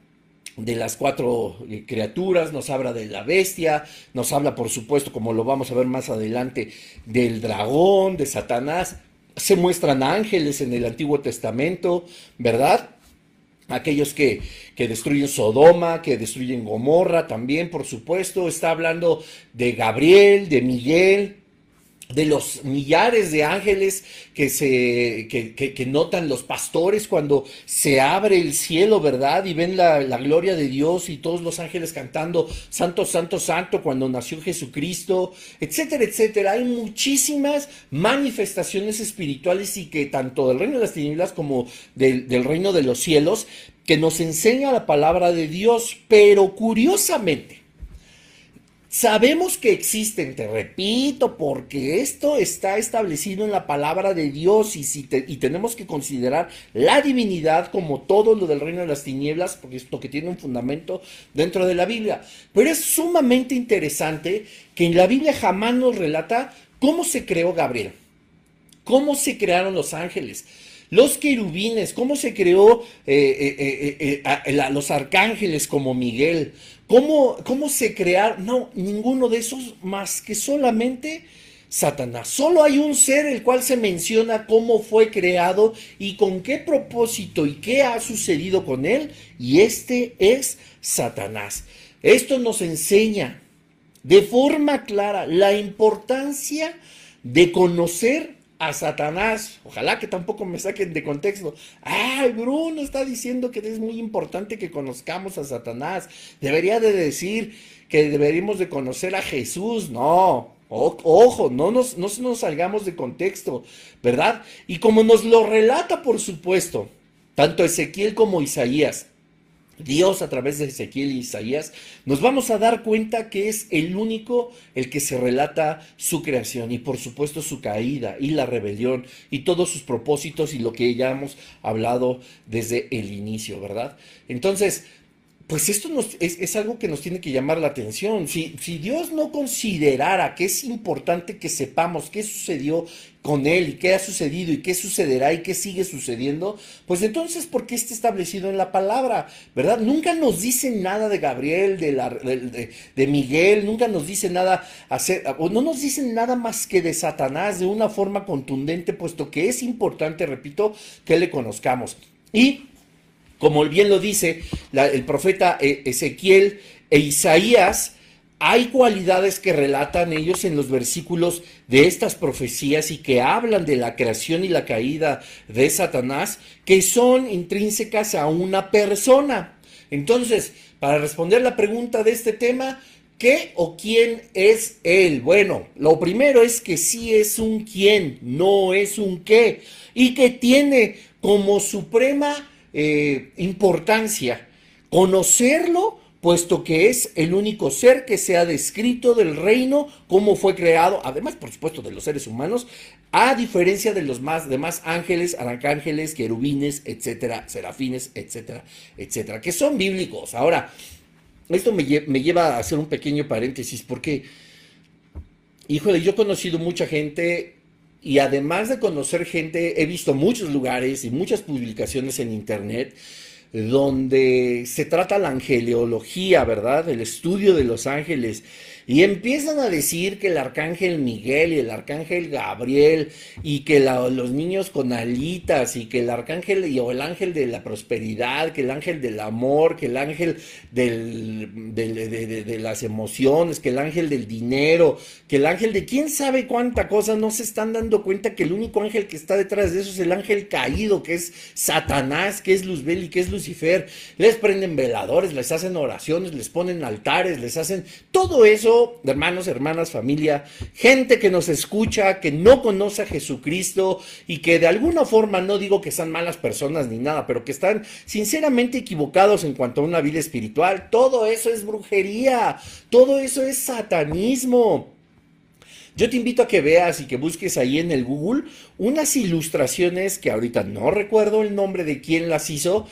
de las cuatro eh, criaturas, nos habla de la bestia, nos habla, por supuesto, como lo vamos a ver más adelante, del dragón, de Satanás. Se muestran ángeles en el Antiguo Testamento, ¿verdad? aquellos que, que, destruyen Sodoma, que destruyen Gomorra también, por supuesto. Está hablando de Gabriel, de Miguel, de los millares de ángeles que se que, que, notan los pastores cuando se abre el cielo, ¿verdad? Y ven la, la, gloria de Dios y todos los ángeles cantando Santo, Santo, Santo cuando nació Jesucristo, etcétera, etcétera. Hay muchísimas manifestaciones espirituales y que tanto del reino de las tinieblas como del, del reino de los cielos que nos enseña la palabra de Dios, pero curiosamente, Sabemos que existen, te repito, porque esto está establecido en la palabra de Dios y, si tenemos que considerar la divinidad como todo lo del reino de las tinieblas, porque esto que tiene un fundamento dentro de la Biblia. Pero es sumamente interesante que en la Biblia jamás nos relata cómo se creó Gabriel, cómo se crearon los ángeles. Los querubines, cómo se creó eh, eh, eh, los arcángeles como Miguel, ¿Cómo, ¿Cómo se crearon? No, ninguno de esos más que solamente Satanás. Solo hay un ser el cual se menciona cómo fue creado y con qué propósito y qué ha sucedido con él. Y este es Satanás. Esto nos enseña de forma clara la importancia de conocer a Satanás. Ojalá que tampoco me saquen de contexto. Ay, Bruno está diciendo que es muy importante que conozcamos a Satanás. Debería de decir que deberíamos de conocer a Jesús. No, ojo, no nos, no nos salgamos de contexto, ¿verdad? Y como nos lo relata, por supuesto, tanto Ezequiel como Isaías, Dios a través de Ezequiel y Isaías, nos vamos a dar cuenta que es el único el que se relata su creación y por supuesto su caída y la rebelión y todos sus propósitos y lo que ya hemos hablado desde el inicio, ¿verdad? Entonces, pues esto es, algo que nos tiene que llamar la atención. Si, Dios no considerara que es importante que sepamos qué sucedió con Él y qué ha sucedido y qué sucederá y qué sigue sucediendo, pues entonces, ¿por qué está establecido en la palabra? ¿Verdad? Nunca nos dice nada de Gabriel, de, la, de, Miguel, nunca nos dice nada, o no nos dicen nada más que de Satanás de una forma contundente, puesto que es importante, repito, que le conozcamos. Y como bien lo dice el profeta eh, Ezequiel e Isaías, hay cualidades que relatan ellos en los versículos de estas profecías y que hablan de la creación y la caída de Satanás, que son intrínsecas a una persona. Entonces, para responder la pregunta de este tema, ¿qué o quién es él? Bueno, lo primero es que sí es un quién, no es un qué, y que tiene como suprema eh, importancia conocerlo, puesto que es el único ser que se ha descrito del reino, cómo fue creado, además, por supuesto, de los seres humanos, a diferencia de los más demás ángeles, arcángeles, querubines, etcétera, serafines, etcétera, etcétera, que son bíblicos. Ahora, esto me, me lleva a hacer un pequeño paréntesis, porque, híjole, yo he conocido mucha gente y además de conocer gente, he visto muchos lugares y muchas publicaciones en internet donde se trata la angeleología, ¿verdad? El estudio de los ángeles. Y empiezan a decir que el arcángel Miguel y el arcángel Gabriel y que los niños con alitas y que el arcángel y, o el ángel de la prosperidad, que el ángel del amor, que el ángel de, las emociones, que el ángel del dinero, que el ángel de quién sabe cuánta cosa, no se están dando cuenta que el único ángel que está detrás de eso es el ángel caído, que es Satanás, que es Luzbel y que es Lucifer. Les prenden veladores, les hacen oraciones, les ponen altares, les hacen todo eso, hermanos, hermanas, familia, gente que nos escucha, que no conoce a Jesucristo y que de alguna forma no digo que sean malas personas ni nada, pero que están sinceramente equivocados en cuanto a una vida espiritual. Todo eso es brujería, todo eso es satanismo. Yo te invito a que veas y que busques ahí en el Google unas ilustraciones que ahorita no recuerdo el nombre de quién las hizo,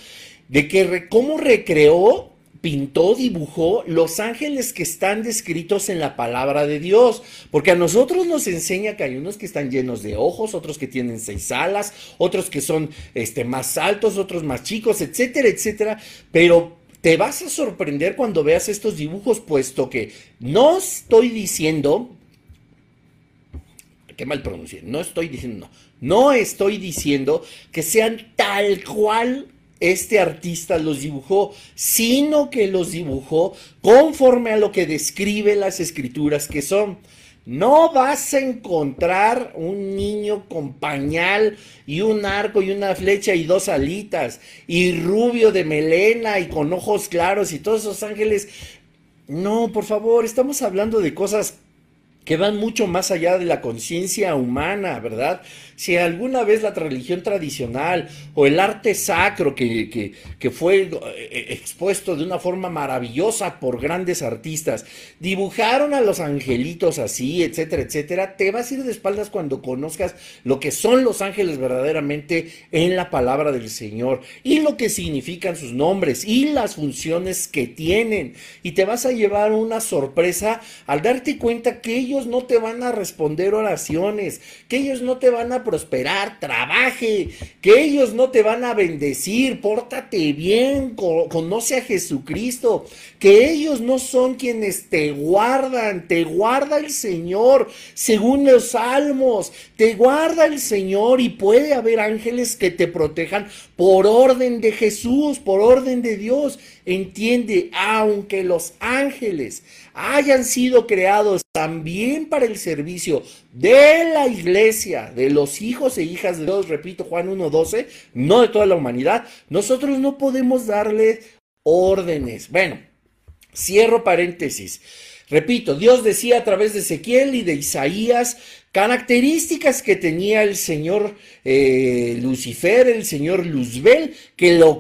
de que cómo recreó pintó, dibujó los ángeles que están descritos en la palabra de Dios, porque a nosotros nos enseña que hay unos que están llenos de ojos, otros que tienen seis alas, otros que son este, más altos, otros más chicos, etcétera, etcétera, pero te vas a sorprender cuando veas estos dibujos, puesto que no estoy diciendo, qué mal pronuncié, no estoy diciendo, no, no estoy diciendo que sean tal cual este artista los dibujó, sino que los dibujó conforme a lo que describe las escrituras que son. No vas a encontrar un niño con pañal y un arco y una flecha y dos alitas y rubio de melena y con ojos claros y todos esos ángeles. No, por favor, estamos hablando de cosas que van mucho más allá de la conciencia humana, ¿verdad? Si alguna vez la religión tradicional o el arte sacro que, que, fue eh, expuesto de una forma maravillosa por grandes artistas, dibujaron a los angelitos así, etcétera, etcétera, te vas a ir de espaldas cuando conozcas lo que son los ángeles verdaderamente en la palabra del Señor y lo que significan sus nombres y las funciones que tienen. Y te vas a llevar una sorpresa al darte cuenta que ellos no te van a responder oraciones, que ellos no te van a prosperar, trabaje, que ellos no te van a bendecir, pórtate bien, conoce a Jesucristo, que ellos no son quienes te guardan, te guarda el Señor, según los salmos, te guarda el Señor y puede haber ángeles que te protejan por orden de Jesús, por orden de Dios. Entiende, aunque los ángeles hayan sido creados también para el servicio de la iglesia, de los hijos e hijas de Dios, repito Juan 1.12, no de toda la humanidad, nosotros no podemos darle órdenes. Bueno, cierro paréntesis. Repito, Dios decía a través de Ezequiel y de Isaías características que tenía el señor eh, Lucifer, el señor Luzbel, que lo,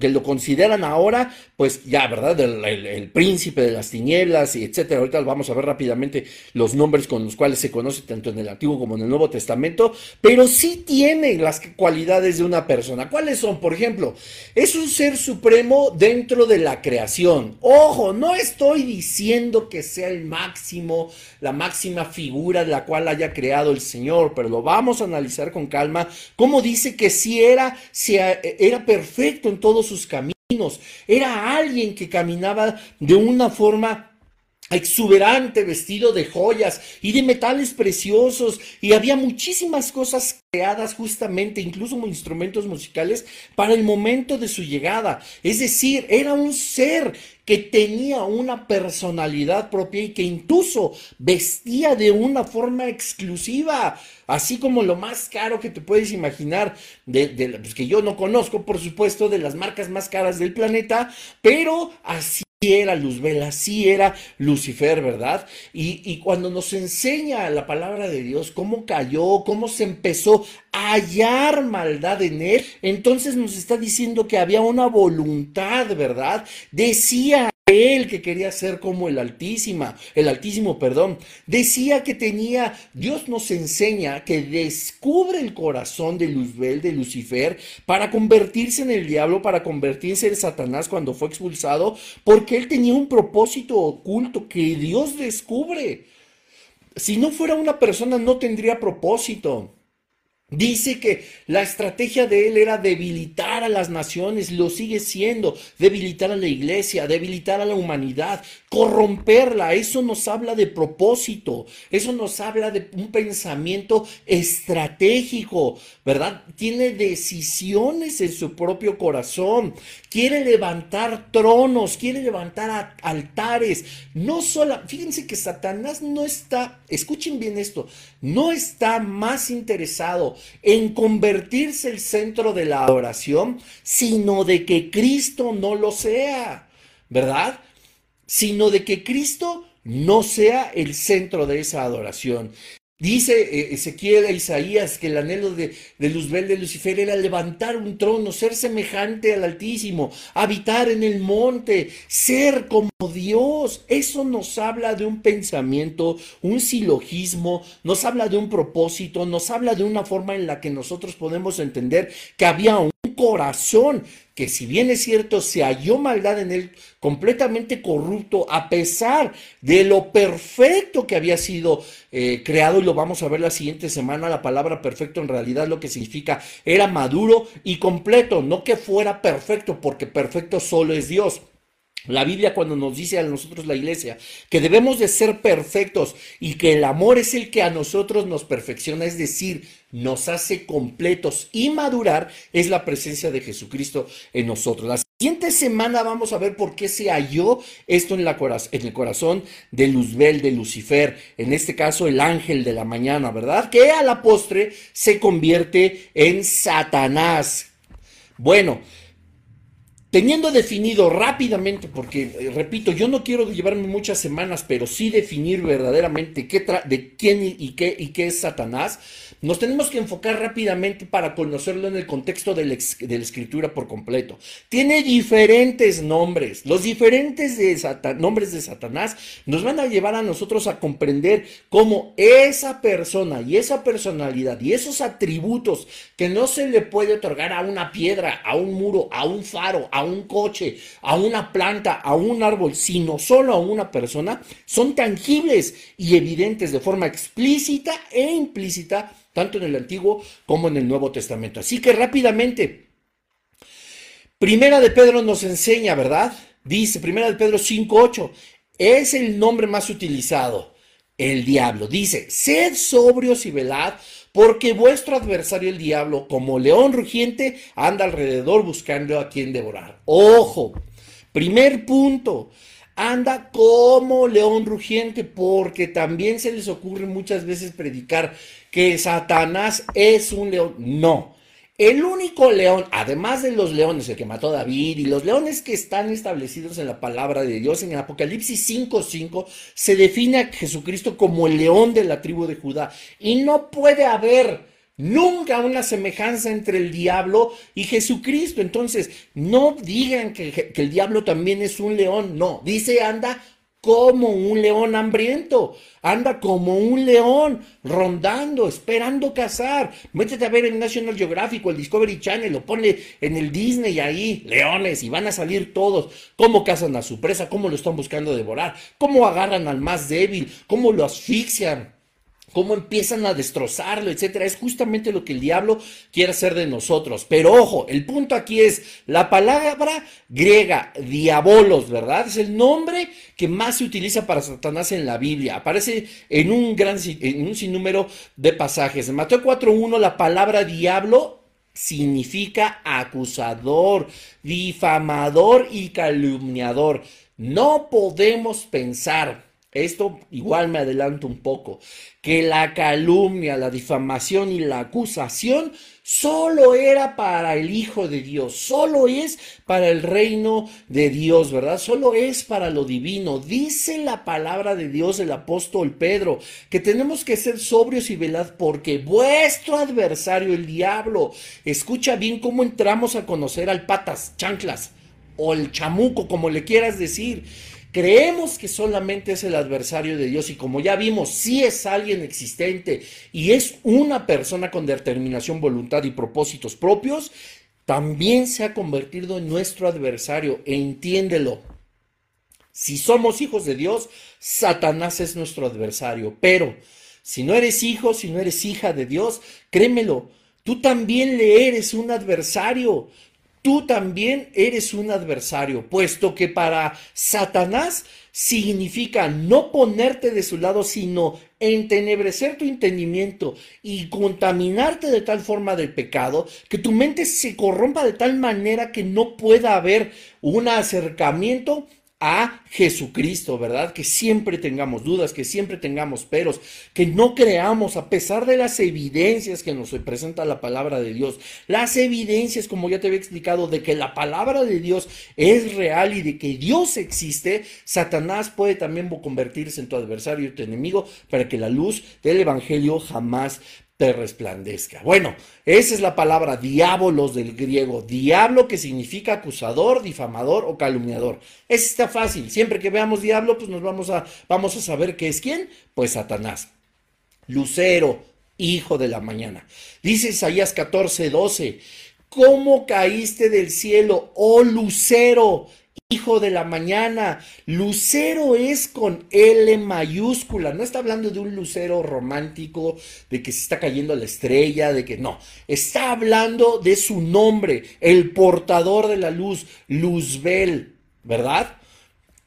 que lo consideran ahora, pues ya, ¿verdad? El, príncipe de las tinieblas y etcétera. Ahorita vamos a ver rápidamente los nombres con los cuales se conoce tanto en el Antiguo como en el Nuevo Testamento, pero sí tiene las cualidades de una persona. ¿Cuáles son? Por ejemplo, es un ser supremo dentro de la creación. Ojo, no estoy diciendo que sea el máximo, la máxima figura de la cual haya creado el Señor, pero lo vamos a analizar con calma, como dice que si era, si era perfecto en todos sus caminos, era alguien que caminaba de una forma exuberante, vestido de joyas y de metales preciosos, y había muchísimas cosas creadas justamente, incluso instrumentos musicales, para el momento de su llegada. Es decir, era un ser que tenía una personalidad propia y que incluso vestía de una forma exclusiva, así como lo más caro que te puedes imaginar, de, pues que yo no conozco, por supuesto, de las marcas más caras del planeta, pero así era Luzbel, así era Lucifer, ¿verdad? Y, y, cuando nos enseña la palabra de Dios cómo cayó, cómo se empezó hallar maldad en él, entonces nos está diciendo que había una voluntad, ¿verdad? Decía él que quería ser como el Altísima, el Altísimo, perdón, decía que tenía, Dios nos enseña que descubre el corazón de Luzbel, de Lucifer, para convertirse en el diablo, para convertirse en Satanás cuando fue expulsado, porque él tenía un propósito oculto que Dios descubre. Si no fuera una persona, no tendría propósito. Dice que la estrategia de él era debilitar a las naciones, lo sigue siendo, debilitar a la iglesia, debilitar a la humanidad, corromperla. Eso nos habla de propósito, eso nos habla de un pensamiento estratégico, ¿verdad? Tiene decisiones en su propio corazón, quiere levantar tronos, quiere levantar altares. No solo, fíjense que Satanás no está, escuchen bien esto, no está más interesado en convertirse el centro de la adoración, sino de que Cristo no lo sea, ¿verdad? Sino de que Cristo no sea el centro de esa adoración. Dice eh, Ezequiel a Isaías que el anhelo de, de, Luzbel de Lucifer era levantar un trono, ser semejante al Altísimo, habitar en el monte, ser como Dios. Eso nos habla de un pensamiento, un silogismo, nos habla de un propósito, nos habla de una forma en la que nosotros podemos entender que había corazón que si bien es cierto se halló maldad en él, completamente corrupto, a pesar de lo perfecto que había sido eh, creado, y lo vamos a ver la siguiente semana, la palabra perfecto en realidad lo que significa era maduro y completo, no que fuera perfecto, porque perfecto solo es Dios. La Biblia cuando nos dice a nosotros la iglesia que debemos de ser perfectos y que el amor es el que a nosotros nos perfecciona, es decir, nos hace completos y madurar, es la presencia de Jesucristo en nosotros. La siguiente semana vamos a ver por qué se halló esto en, la el corazón de Luzbel, de Lucifer, en este caso el ángel de la mañana, ¿verdad? Que a la postre se convierte en Satanás. Bueno, Teniendo definido rápidamente, porque eh, repito, yo no quiero llevarme muchas semanas, pero sí definir verdaderamente qué de quién y, qué, y qué es Satanás, nos tenemos que enfocar rápidamente para conocerlo en el contexto de la, escritura por completo. Tiene diferentes nombres. Los diferentes nombres de Satanás nos van a llevar a nosotros a comprender cómo esa persona y esa personalidad y esos atributos que no se le puede otorgar a una piedra, a un muro, a un faro, a un coche, a una planta, a un árbol, sino solo a una persona, son tangibles y evidentes de forma explícita e implícita, tanto en el Antiguo como en el Nuevo Testamento. Así que rápidamente, Primera de Pedro nos enseña, ¿verdad? Dice, Primera de Pedro 5.8, es el nombre más utilizado, el diablo. Dice, sed sobrios y velad, porque vuestro adversario el diablo, como león rugiente, anda alrededor buscando a quien devorar. Ojo, primer punto, anda como león rugiente, porque también se les ocurre muchas veces predicar que Satanás es un león. No, el único león, además de los leones, el que mató a David y los leones que están establecidos en la palabra de Dios, en el Apocalipsis 5.5, se define a Jesucristo como el león de la tribu de Judá. Y no puede haber nunca una semejanza entre el diablo y Jesucristo. Entonces, no digan que, que el diablo también es un león. No, dice anda como un león hambriento, anda como un león rondando, esperando cazar. Métete a ver el National Geographic el Discovery Channel, lo pone en el Disney ahí, leones, y van a salir todos. Cómo cazan a su presa, cómo lo están buscando devorar, cómo agarran al más débil, cómo lo asfixian cómo empiezan a destrozarlo, etcétera. Es justamente lo que el diablo quiere hacer de nosotros. Pero ojo, el punto aquí es la palabra griega diabolos, ¿verdad? Es el nombre que más se utiliza para Satanás en la Biblia. Aparece en un gran en un sinnúmero de pasajes. En Mateo 4:1 la palabra diablo significa acusador, difamador y calumniador. No podemos pensar esto igual me adelanto un poco, que la calumnia, la difamación y la acusación solo era para el Hijo de Dios, solo es para el reino de Dios, ¿verdad? Solo es para lo divino. Dice la palabra de Dios el apóstol Pedro que tenemos que ser sobrios y velad porque vuestro adversario, el diablo, escucha bien cómo entramos a conocer al patas, chanclas o el chamuco, como le quieras decir Creemos que solamente es el adversario de Dios y como ya vimos, si es alguien existente y es una persona con determinación, voluntad y propósitos propios, también se ha convertido en nuestro adversario. Entiéndelo. Si somos hijos de Dios, Satanás es nuestro adversario. Pero si no eres hijo, si no eres hija de Dios, créemelo, Tú también le eres un adversario. Tú también eres un adversario, puesto que para Satanás significa no ponerte de su lado, sino entenebrecer tu entendimiento y contaminarte de tal forma del pecado que tu mente se corrompa de tal manera que no pueda haber un acercamiento a Jesucristo, ¿verdad? Que siempre tengamos dudas, que siempre tengamos peros, que no creamos a pesar de las evidencias que nos presenta la palabra de Dios. Las evidencias, como ya te había explicado, de que la palabra de Dios es real y de que Dios existe, Satanás puede también convertirse en tu adversario y tu enemigo para que la luz del Evangelio jamás te resplandezca. Bueno, esa es la palabra diabolos del griego. Diablo que significa acusador, difamador o calumniador. Es está fácil. Siempre que veamos diablo, pues nos vamos a, vamos a saber qué es quién. Pues Satanás. Lucero, hijo de la mañana. Dice Isaías 14, 12. ¿Cómo caíste del cielo, oh lucero? Hijo de la mañana. Lucero es con L mayúscula. No está hablando de un lucero romántico, de que se está cayendo la estrella, de que no. Está hablando de su nombre, el portador de la luz, Luzbel, ¿verdad?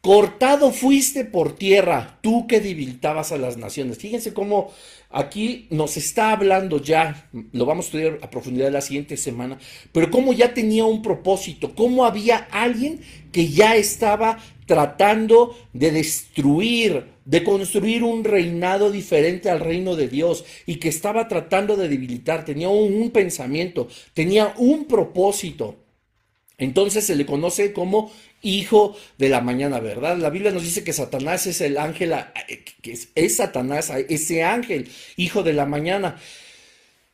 Cortado fuiste por tierra, tú que debilitabas a las naciones. Fíjense cómo aquí nos está hablando ya, lo vamos a estudiar a profundidad la siguiente semana, pero cómo ya tenía un propósito, cómo había alguien que ya estaba tratando de destruir, de construir un reinado diferente al reino de Dios y que estaba tratando de debilitar, tenía un, un pensamiento, tenía un propósito. Entonces se le conoce como hijo de la mañana, ¿verdad? La Biblia nos dice que Satanás es el ángel, que es, Satanás, ese ángel, hijo de la mañana.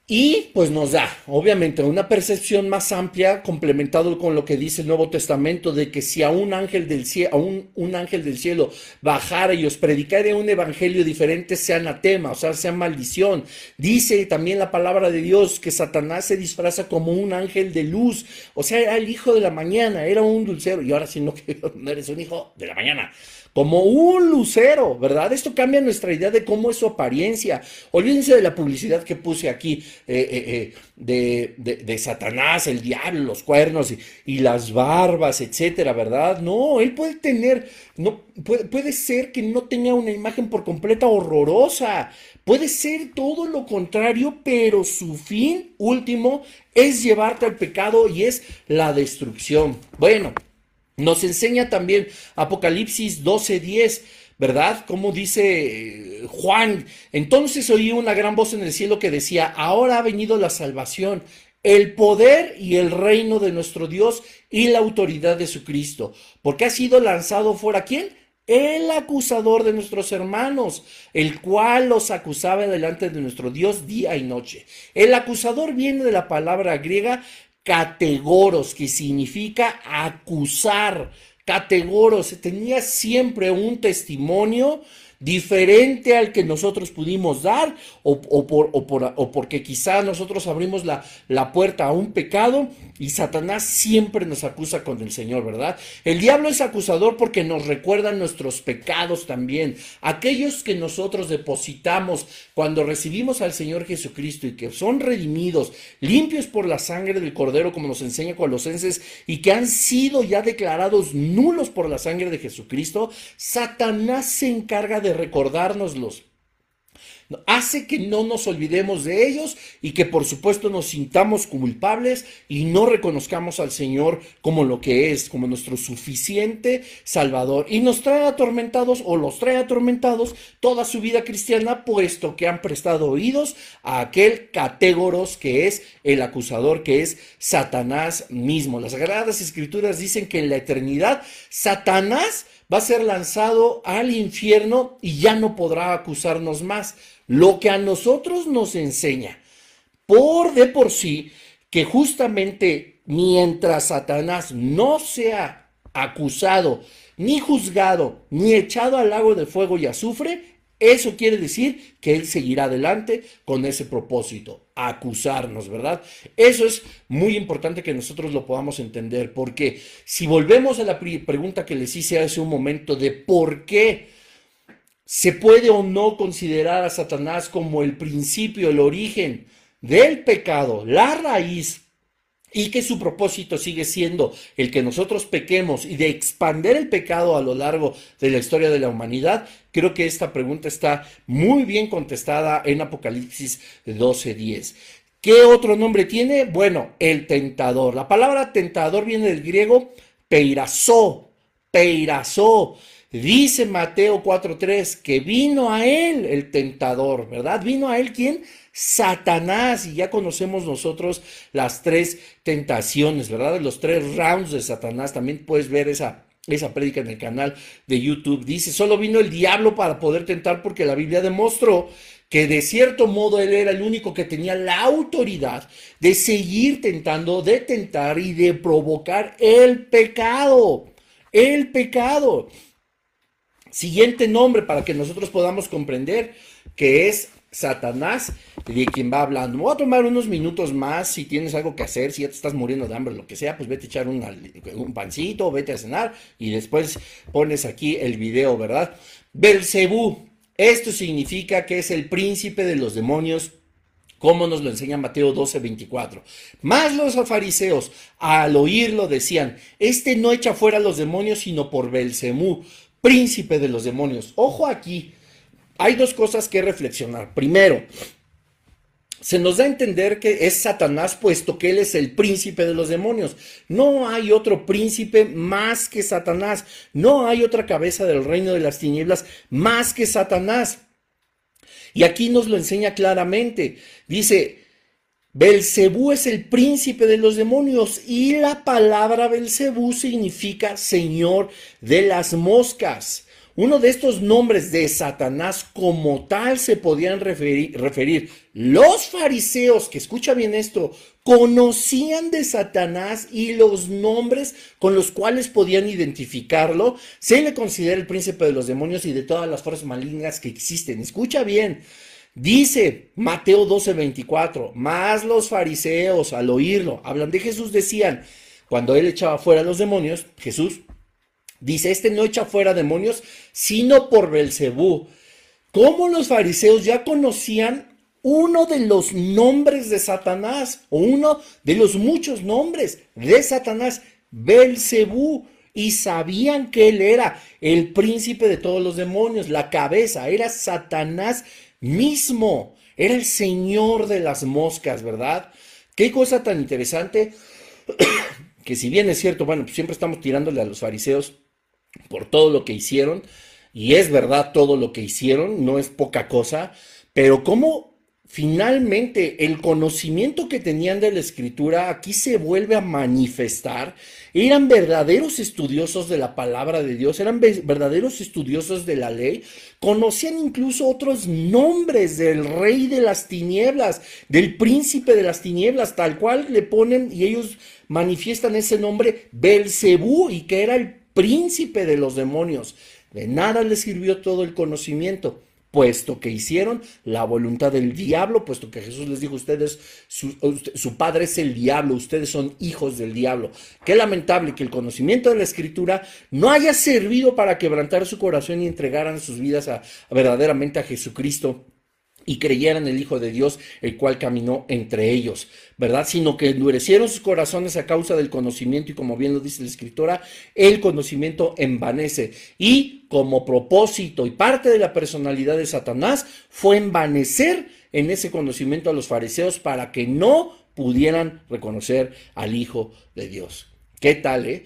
Y pues nos da, obviamente, una percepción más amplia, complementado con lo que dice el Nuevo Testamento, de que si a un ángel del cielo, a un, ángel del cielo bajara y os predicara un evangelio diferente, sea anatema, o sea, sea maldición. Dice también la palabra de Dios que Satanás se disfraza como un ángel de luz, o sea, era el hijo de la mañana, era un dulcero, y ahora sí no, *laughs* no eres un hijo de la mañana como un lucero, ¿verdad? Esto cambia nuestra idea de cómo es su apariencia. Olvídense de la publicidad que puse aquí eh, eh, eh, de, Satanás, el diablo, los cuernos y, las barbas, etcétera, ¿verdad? No, él puede tener, no, puede, puede ser que no tenga una imagen por completa horrorosa. Puede ser todo lo contrario, pero su fin último es llevarte al pecado y es la destrucción. Bueno, nos enseña también Apocalipsis 12:10, ¿verdad? Como dice eh, Juan, entonces oí una gran voz en el cielo que decía, ahora ha venido la salvación, el poder y el reino de nuestro Dios y la autoridad de su Cristo, porque ha sido lanzado fuera quién? El acusador de nuestros hermanos, el cual los acusaba delante de nuestro Dios día y noche. El acusador viene de la palabra griega categoros, que significa acusar. Categoros, tenía siempre un testimonio diferente al que nosotros pudimos dar o, por, o, porque quizá nosotros abrimos la, la, puerta a un pecado y Satanás siempre nos acusa con el Señor, ¿verdad? El diablo es acusador porque nos recuerda nuestros pecados también, aquellos que nosotros depositamos cuando recibimos al Señor Jesucristo y que son redimidos, limpios por la sangre del Cordero, como nos enseña Colosenses, y que han sido ya declarados nulos por la sangre de Jesucristo, Satanás se encarga de recordárnoslos. Hace que no nos olvidemos de ellos y que por supuesto nos sintamos culpables y no reconozcamos al Señor como lo que es, como nuestro suficiente Salvador. Y nos trae atormentados o los trae atormentados toda su vida cristiana, puesto que han prestado oídos a aquel catégoros que es el acusador, que es Satanás mismo. Las Sagradas Escrituras dicen que en la eternidad Satanás va a ser lanzado al infierno y ya no podrá acusarnos más. Lo que a nosotros nos enseña, por de por sí, que justamente mientras Satanás no sea acusado, ni juzgado, ni echado al lago de fuego y azufre, eso quiere decir que Él seguirá adelante con ese propósito, acusarnos, ¿verdad? Eso es muy importante que nosotros lo podamos entender, porque si volvemos a la pregunta que les hice hace un momento de por qué se puede o no considerar a Satanás como el principio, el origen del pecado, la raíz, y que su propósito sigue siendo el que nosotros pequemos y de expander el pecado a lo largo de la historia de la humanidad, creo que esta pregunta está muy bien contestada en Apocalipsis 12:10. ¿Qué otro nombre tiene? Bueno, el tentador. La palabra tentador viene del griego peirasó, peirasó. Dice Mateo 4:3 que vino a él el tentador, ¿verdad? Vino a él quién? Satanás. Y ya conocemos nosotros las tres tentaciones, ¿verdad? Los tres rounds de Satanás. También puedes ver esa, esa prédica en el canal de YouTube. Dice, solo vino el diablo para poder tentar porque la Biblia demostró que de cierto modo él era el único que tenía la autoridad de seguir tentando, de tentar y de provocar el pecado. El pecado. Siguiente nombre para que nosotros podamos comprender que es Satanás, de quien va hablando. Me voy a tomar unos minutos más si tienes algo que hacer, si ya te estás muriendo de hambre, lo que sea, pues vete a echar un pancito, vete a cenar y después pones aquí el video, ¿verdad? Belcebú, esto significa que es el príncipe de los demonios como nos lo enseña Mateo 12, 24. Más los fariseos, al oírlo, decían: Este no echa fuera a los demonios, sino por Belcebú, príncipe de los demonios. Ojo aquí, hay dos cosas que reflexionar. Primero, se nos da a entender que es Satanás, puesto que él es el príncipe de los demonios. No hay otro príncipe más que Satanás. No hay otra cabeza del reino de las tinieblas más que Satanás. Y aquí nos lo enseña claramente. Dice, Belcebú es el príncipe de los demonios y la palabra Belcebú significa señor de las moscas. Uno de estos nombres de Satanás como tal se podían referir, Los fariseos, que escucha bien esto, conocían de Satanás y los nombres con los cuales podían identificarlo. Se le considera el príncipe de los demonios y de todas las fuerzas malignas que existen. Escucha bien. Dice Mateo 12:24, más los fariseos al oírlo, hablan de Jesús, decían, cuando él echaba fuera los demonios, Jesús dice, este no echa fuera demonios, sino por Belcebú. Como los fariseos ya conocían uno de los nombres de Satanás, o uno de los muchos nombres de Satanás, Belcebú, y sabían que él era el príncipe de todos los demonios, la cabeza, era Satanás mismo. Era el señor de las moscas, ¿verdad? Qué cosa tan interesante *coughs* que si bien es cierto, bueno, pues siempre estamos tirándole a los fariseos por todo lo que hicieron, y es verdad todo lo que hicieron, no es poca cosa, pero cómo finalmente el conocimiento que tenían de la escritura aquí se vuelve a manifestar. Eran verdaderos estudiosos de la palabra de Dios, eran verdaderos estudiosos de la ley, conocían incluso otros nombres del rey de las tinieblas, del príncipe de las tinieblas, tal cual le ponen y ellos manifiestan ese nombre Belcebú y que era el príncipe de los demonios. De nada les sirvió todo el conocimiento puesto que hicieron la voluntad del diablo, puesto que Jesús les dijo, ustedes, su, padre es el diablo, ustedes son hijos del diablo. Qué lamentable que el conocimiento de la escritura no haya servido para quebrantar su corazón y entregaran sus vidas a, verdaderamente a Jesucristo y creyeran el Hijo de Dios, el cual caminó entre ellos, ¿verdad? Sino que endurecieron sus corazones a causa del conocimiento y como bien lo dice la escritora, el conocimiento envanece. Y como propósito y parte de la personalidad de Satanás fue envanecer en ese conocimiento a los fariseos para que no pudieran reconocer al Hijo de Dios. ¿Qué tal, eh?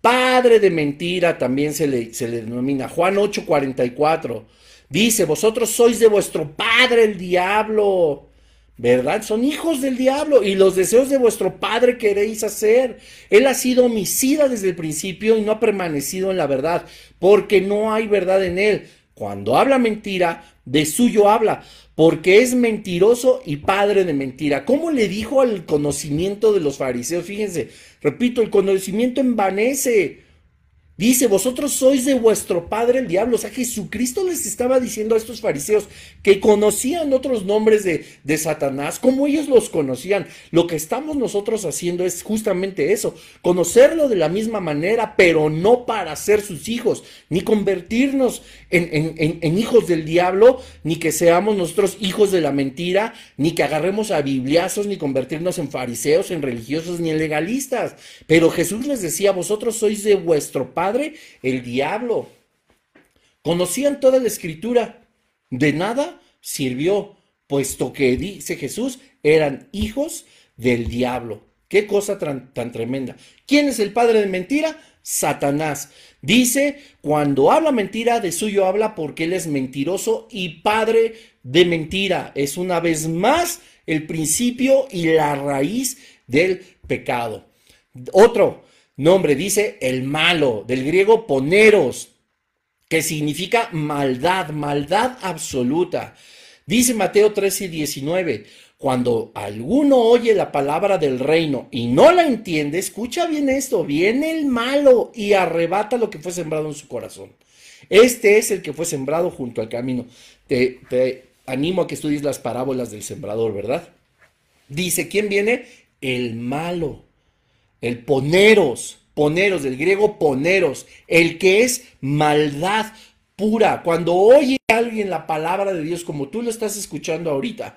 Padre de mentira también se le, se le denomina. Juan 8:44 Dice, vosotros sois de vuestro padre el diablo, ¿verdad? Son hijos del diablo y los deseos de vuestro padre queréis hacer. Él ha sido homicida desde el principio y no ha permanecido en la verdad, porque no hay verdad en él. Cuando habla mentira, de suyo habla, porque es mentiroso y padre de mentira. ¿Cómo le dijo al conocimiento de los fariseos? Fíjense, repito, el conocimiento envanece. Dice, vosotros sois de vuestro padre el diablo. O sea, Jesucristo les estaba diciendo a estos fariseos que conocían otros nombres de, Satanás, como ellos los conocían. Lo que estamos nosotros haciendo es justamente eso, conocerlo de la misma manera, pero no para ser sus hijos, ni convertirnos en, hijos del diablo, ni que seamos nosotros hijos de la mentira, ni que agarremos a bibliazos, ni convertirnos en fariseos, en religiosos, ni en legalistas. Pero Jesús les decía, vosotros sois de vuestro padre el diablo. Conocían toda la escritura. De nada sirvió, puesto que, dice Jesús, eran hijos del diablo. Qué cosa tan, tremenda. ¿Quién es el padre de mentira? Satanás. Dice, cuando habla mentira, de suyo habla porque él es mentiroso y padre de mentira. Es una vez más el principio y la raíz del pecado. Otro, nombre, dice el malo, del griego poneros, que significa maldad, maldad absoluta. Dice Mateo 13 y 19, cuando alguno oye la palabra del reino y no la entiende, escucha bien esto, viene el malo y arrebata lo que fue sembrado en su corazón. Este es el que fue sembrado junto al camino. Te, animo a que estudies las parábolas del sembrador, ¿verdad? Dice, ¿quién viene? El malo el poneros, poneros, del griego poneros, el que es maldad pura. Cuando oye alguien la palabra de Dios como tú lo estás escuchando ahorita,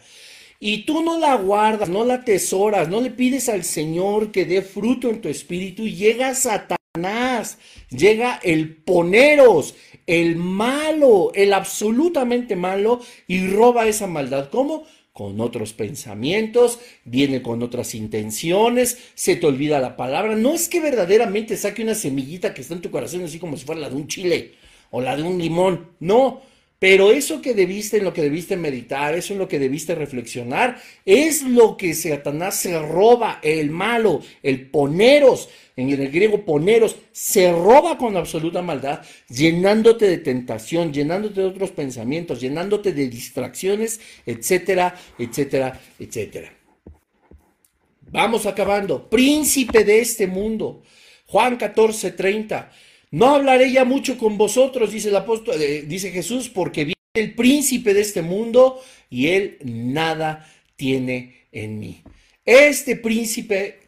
y tú no la guardas, no la atesoras, no le pides al Señor que dé fruto en tu espíritu, llega Satanás, llega el poneros, el malo, el absolutamente malo, y roba esa maldad. ¿Cómo? con otros pensamientos, viene con otras intenciones, se te olvida la palabra. No es que verdaderamente saque una semillita que está en tu corazón así como si fuera la de un chile o la de un limón. No, pero eso que debiste, en lo que debiste meditar, eso en lo que debiste reflexionar, es lo que Satanás se roba, el malo, el poneros, en el griego poneros, se roba con absoluta maldad, llenándote de tentación, llenándote de otros pensamientos, llenándote de distracciones, etcétera, etcétera, etcétera. Vamos acabando. Príncipe de este mundo. Juan 14, 30. No hablaré ya mucho con vosotros, dice el apóstol, eh, dice Jesús, porque viene el príncipe de este mundo y él nada tiene en mí. Este príncipe,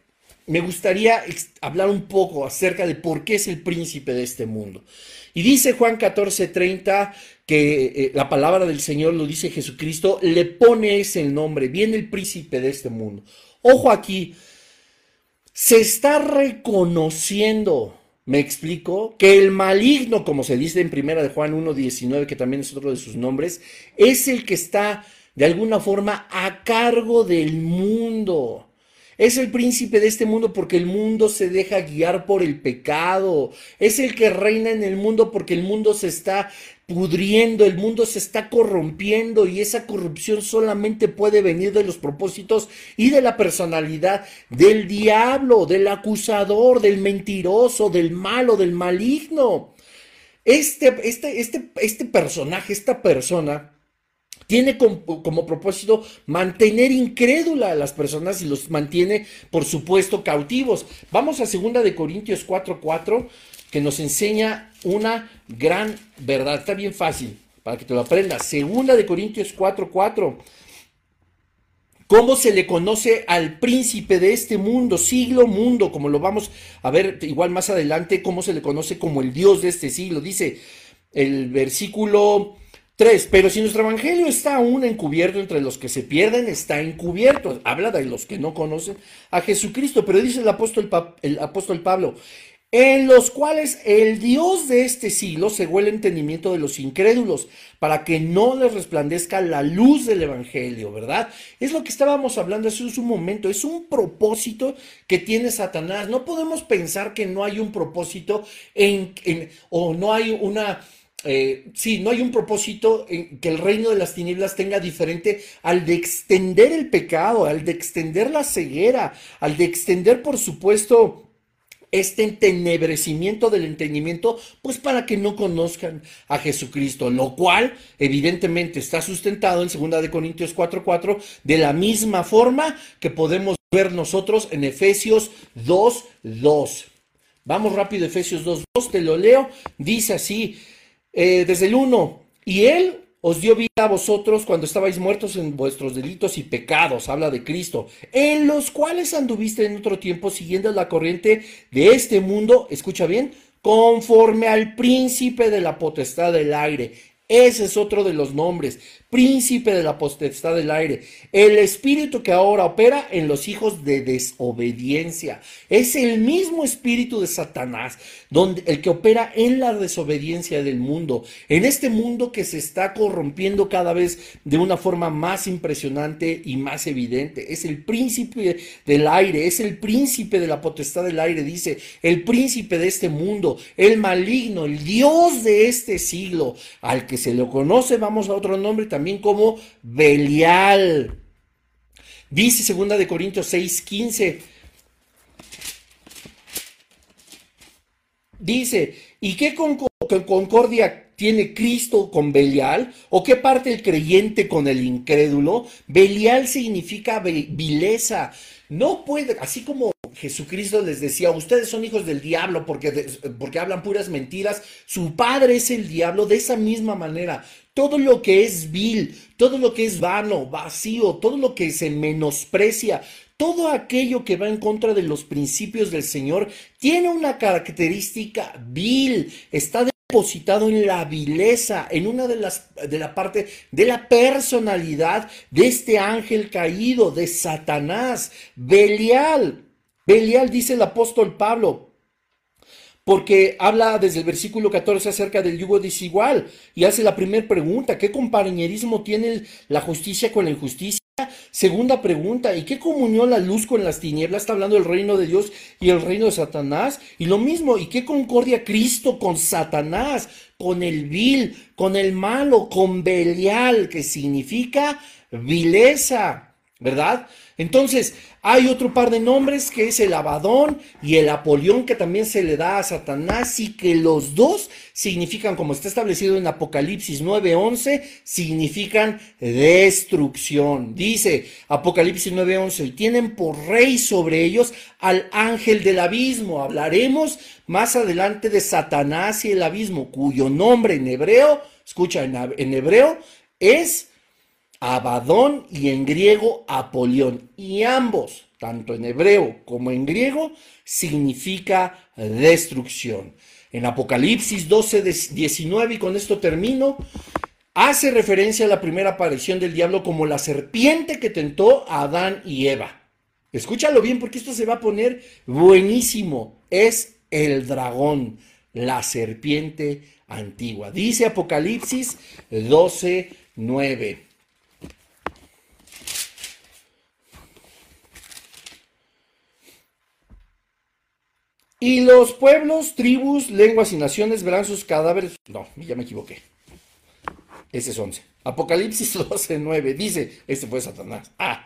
me gustaría hablar un poco acerca de por qué es el príncipe de este mundo. Y dice Juan 14, 30 que eh, la palabra del Señor lo dice Jesucristo, le pone ese nombre, viene el príncipe de este mundo. Ojo aquí, se está reconociendo me explico que el maligno, como se dice en primera de Juan 1.19, que también es otro de sus nombres, es el que está de alguna forma a cargo del mundo. Es el príncipe de este mundo porque el mundo se deja guiar por el pecado. Es el que reina en el mundo porque el mundo se está pudriendo, el mundo se está corrompiendo y esa corrupción solamente puede venir de los propósitos y de la personalidad del diablo, del acusador, del mentiroso, del malo, del maligno. Este, este, este, este personaje, esta persona, tiene como, propósito mantener incrédula a las personas y los mantiene, por supuesto, cautivos. Vamos a 2 de Corintios 4:4 que nos enseña una gran verdad. Está bien fácil para que te lo aprendas. Segunda de Corintios 4:4. ¿Cómo se le conoce al príncipe de este mundo, siglo, mundo? Como lo vamos a ver igual más adelante, cómo se le conoce como el Dios de este siglo. Dice el versículo 3. Pero si nuestro evangelio está aún encubierto entre los que se pierden, está encubierto. Habla de los que no conocen a Jesucristo. Pero dice el apóstol, el apóstol Pablo, en los cuales el Dios de este siglo cegó el entendimiento de los incrédulos, para que no les resplandezca la luz del Evangelio, ¿verdad? Es lo que estábamos hablando hace un momento, es un propósito que tiene Satanás. No podemos pensar que no hay un propósito en, o no hay una... Eh, sí, no hay un propósito en que el reino de las tinieblas tenga diferente al de extender el pecado, al de extender la ceguera, al de extender, por supuesto, este entenebrecimiento del entendimiento, pues para que no conozcan a Jesucristo, lo cual evidentemente está sustentado en 2 de Corintios 4:4 de la misma forma que podemos ver nosotros en Efesios 2:2. Vamos rápido, Efesios 2.2, te lo leo. Dice así, eh, desde el 1, y Él os dio vida a vosotros cuando estabais muertos en vuestros delitos y pecados, habla de Cristo, en los cuales anduviste en otro tiempo siguiendo la corriente de este mundo, escucha bien, conforme al príncipe de la potestad del aire. Ese es otro de los nombres príncipe de la potestad del aire, el espíritu que ahora opera en los hijos de desobediencia. Es el mismo espíritu de Satanás, donde el que opera en la desobediencia del mundo, en este mundo que se está corrompiendo cada vez de una forma más impresionante y más evidente. Es el príncipe del aire, es el príncipe de la potestad del aire, dice, el príncipe de este mundo, el maligno, el Dios de este siglo, al que se le conoce, vamos a otro nombre también también como Belial. Dice segunda de Corintios 6, 15. Dice, ¿y qué concordia tiene Cristo con Belial? ¿O qué parte el creyente con el incrédulo? Belial significa vileza. No puede, así como Jesucristo les decía, ustedes son hijos del diablo porque, porque hablan puras mentiras, su padre es el diablo de esa misma manera. Todo lo que es vil, todo lo que es vano, vacío, todo lo que se menosprecia, todo aquello que va en contra de los principios del Señor tiene una característica vil, está depositado en la vileza, en una de las de la parte de la personalidad de este ángel caído de Satanás, Belial. Belial dice el apóstol Pablo, porque habla desde el versículo 14 acerca del yugo desigual y hace la primera pregunta, ¿qué compañerismo tiene la justicia con la injusticia? Segunda pregunta, ¿y qué comunión la luz con las tinieblas? Está hablando del reino de Dios y el reino de Satanás. Y lo mismo, ¿y qué concordia Cristo con Satanás, con el vil, con el malo, con Belial, que significa vileza, ¿verdad? Entonces, hay otro par de nombres que es el Abadón y el Apolión que también se le da a Satanás y que los dos significan, como está establecido en Apocalipsis 9:11, significan destrucción. Dice Apocalipsis 9:11, y tienen por rey sobre ellos al ángel del abismo. Hablaremos más adelante de Satanás y el abismo, cuyo nombre en hebreo, escucha, en, hebreo es Abadón y en griego Apolión. Y ambos, tanto en hebreo como en griego, significa destrucción. En Apocalipsis 12, 19, y con esto termino, hace referencia a la primera aparición del diablo como la serpiente que tentó a Adán y Eva. Escúchalo bien porque esto se va a poner buenísimo. Es el dragón, la serpiente antigua. Dice Apocalipsis 12, 9. Y los pueblos, tribus, lenguas y naciones verán sus cadáveres. No, ya me equivoqué. Ese es 11. Apocalipsis *laughs* 12, 9. Dice, este fue Satanás. Ah.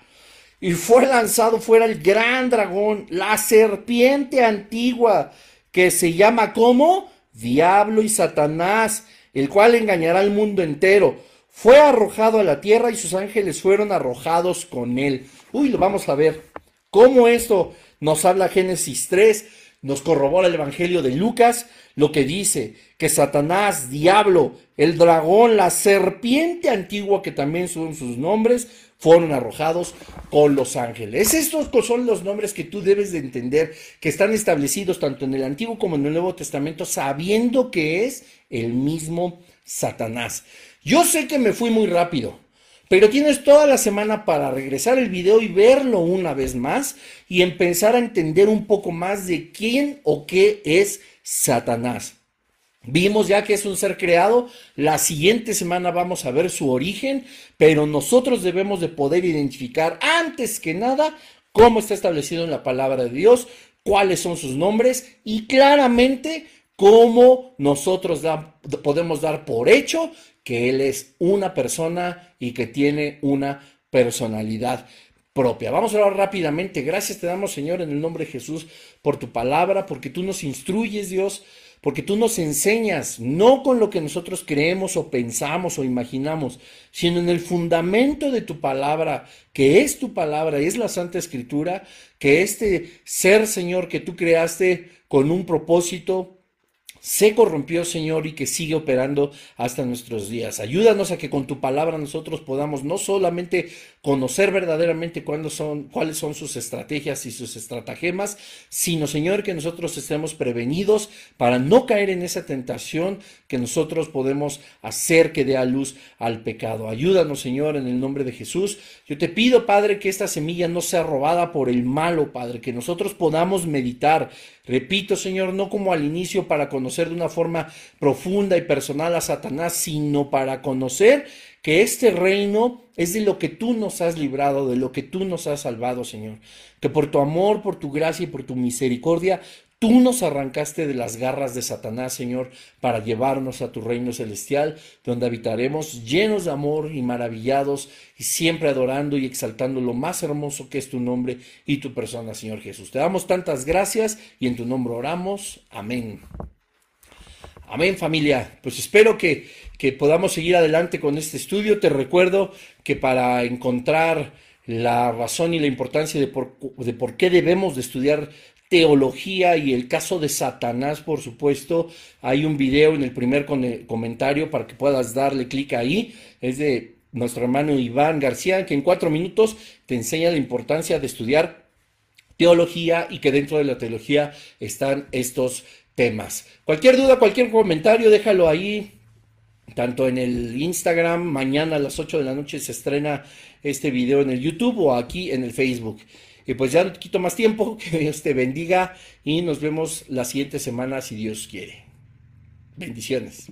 Y fue lanzado fuera el gran dragón, la serpiente antigua, que se llama como Diablo y Satanás, el cual engañará al mundo entero. Fue arrojado a la tierra y sus ángeles fueron arrojados con él. Uy, lo vamos a ver. ¿Cómo esto nos habla Génesis 3? Nos corrobora el Evangelio de Lucas, lo que dice que Satanás, diablo, el dragón, la serpiente antigua, que también son sus nombres, fueron arrojados con los ángeles. Estos son los nombres que tú debes de entender, que están establecidos tanto en el Antiguo como en el Nuevo Testamento, sabiendo que es el mismo Satanás. Yo sé que me fui muy rápido, pero tienes toda la semana para regresar el video y verlo una vez más y empezar a entender un poco más de quién o qué es Satanás. Vimos ya que es un ser creado, la siguiente semana vamos a ver su origen, pero nosotros debemos de poder identificar antes que nada cómo está establecido en la palabra de Dios, cuáles son sus nombres y claramente cómo nosotros podemos dar por hecho que Él es una persona y que tiene una personalidad propia. Vamos a hablar rápidamente. Gracias te damos, Señor, en el nombre de Jesús, por tu palabra, porque tú nos instruyes, Dios, porque tú nos enseñas, no con lo que nosotros creemos o pensamos o imaginamos, sino en el fundamento de tu palabra, que es tu palabra, es la Santa Escritura, que este ser, Señor, que tú creaste con un propósito, se corrompió, Señor, y que sigue operando hasta nuestros días. Ayúdanos a que con tu palabra nosotros podamos no solamente conocer verdaderamente son, cuáles son sus estrategias y sus estratagemas, sino, Señor, que nosotros estemos prevenidos para no caer en esa tentación que nosotros podemos hacer que dé a luz al pecado. Ayúdanos, Señor, en el nombre de Jesús. Yo te pido, Padre, que esta semilla no sea robada por el malo, Padre, que nosotros podamos meditar. Repito, Señor, no como al inicio para conocer de una forma profunda y personal a Satanás, sino para conocer que este reino es de lo que tú nos has librado, de lo que tú nos has salvado, Señor. Que por tu amor, por tu gracia y por tu misericordia, Tú nos arrancaste de las garras de Satanás, Señor, para llevarnos a tu reino celestial, donde habitaremos llenos de amor y maravillados y siempre adorando y exaltando lo más hermoso que es tu nombre y tu persona, Señor Jesús. Te damos tantas gracias y en tu nombre oramos. Amén. Amén familia. Pues espero que, podamos seguir adelante con este estudio. Te recuerdo que para encontrar la razón y la importancia de por, de por qué debemos de estudiar teología y el caso de Satanás, por supuesto. Hay un video en el primer comentario para que puedas darle clic ahí. Es de nuestro hermano Iván García, que en cuatro minutos te enseña la importancia de estudiar teología y que dentro de la teología están estos temas. Cualquier duda, cualquier comentario, déjalo ahí. Tanto en el Instagram, mañana a las 8 de la noche se estrena este video en el YouTube o aquí en el Facebook. Y pues ya no te quito más tiempo, *laughs* que Dios te bendiga y nos vemos la siguiente semana si Dios quiere. Bendiciones.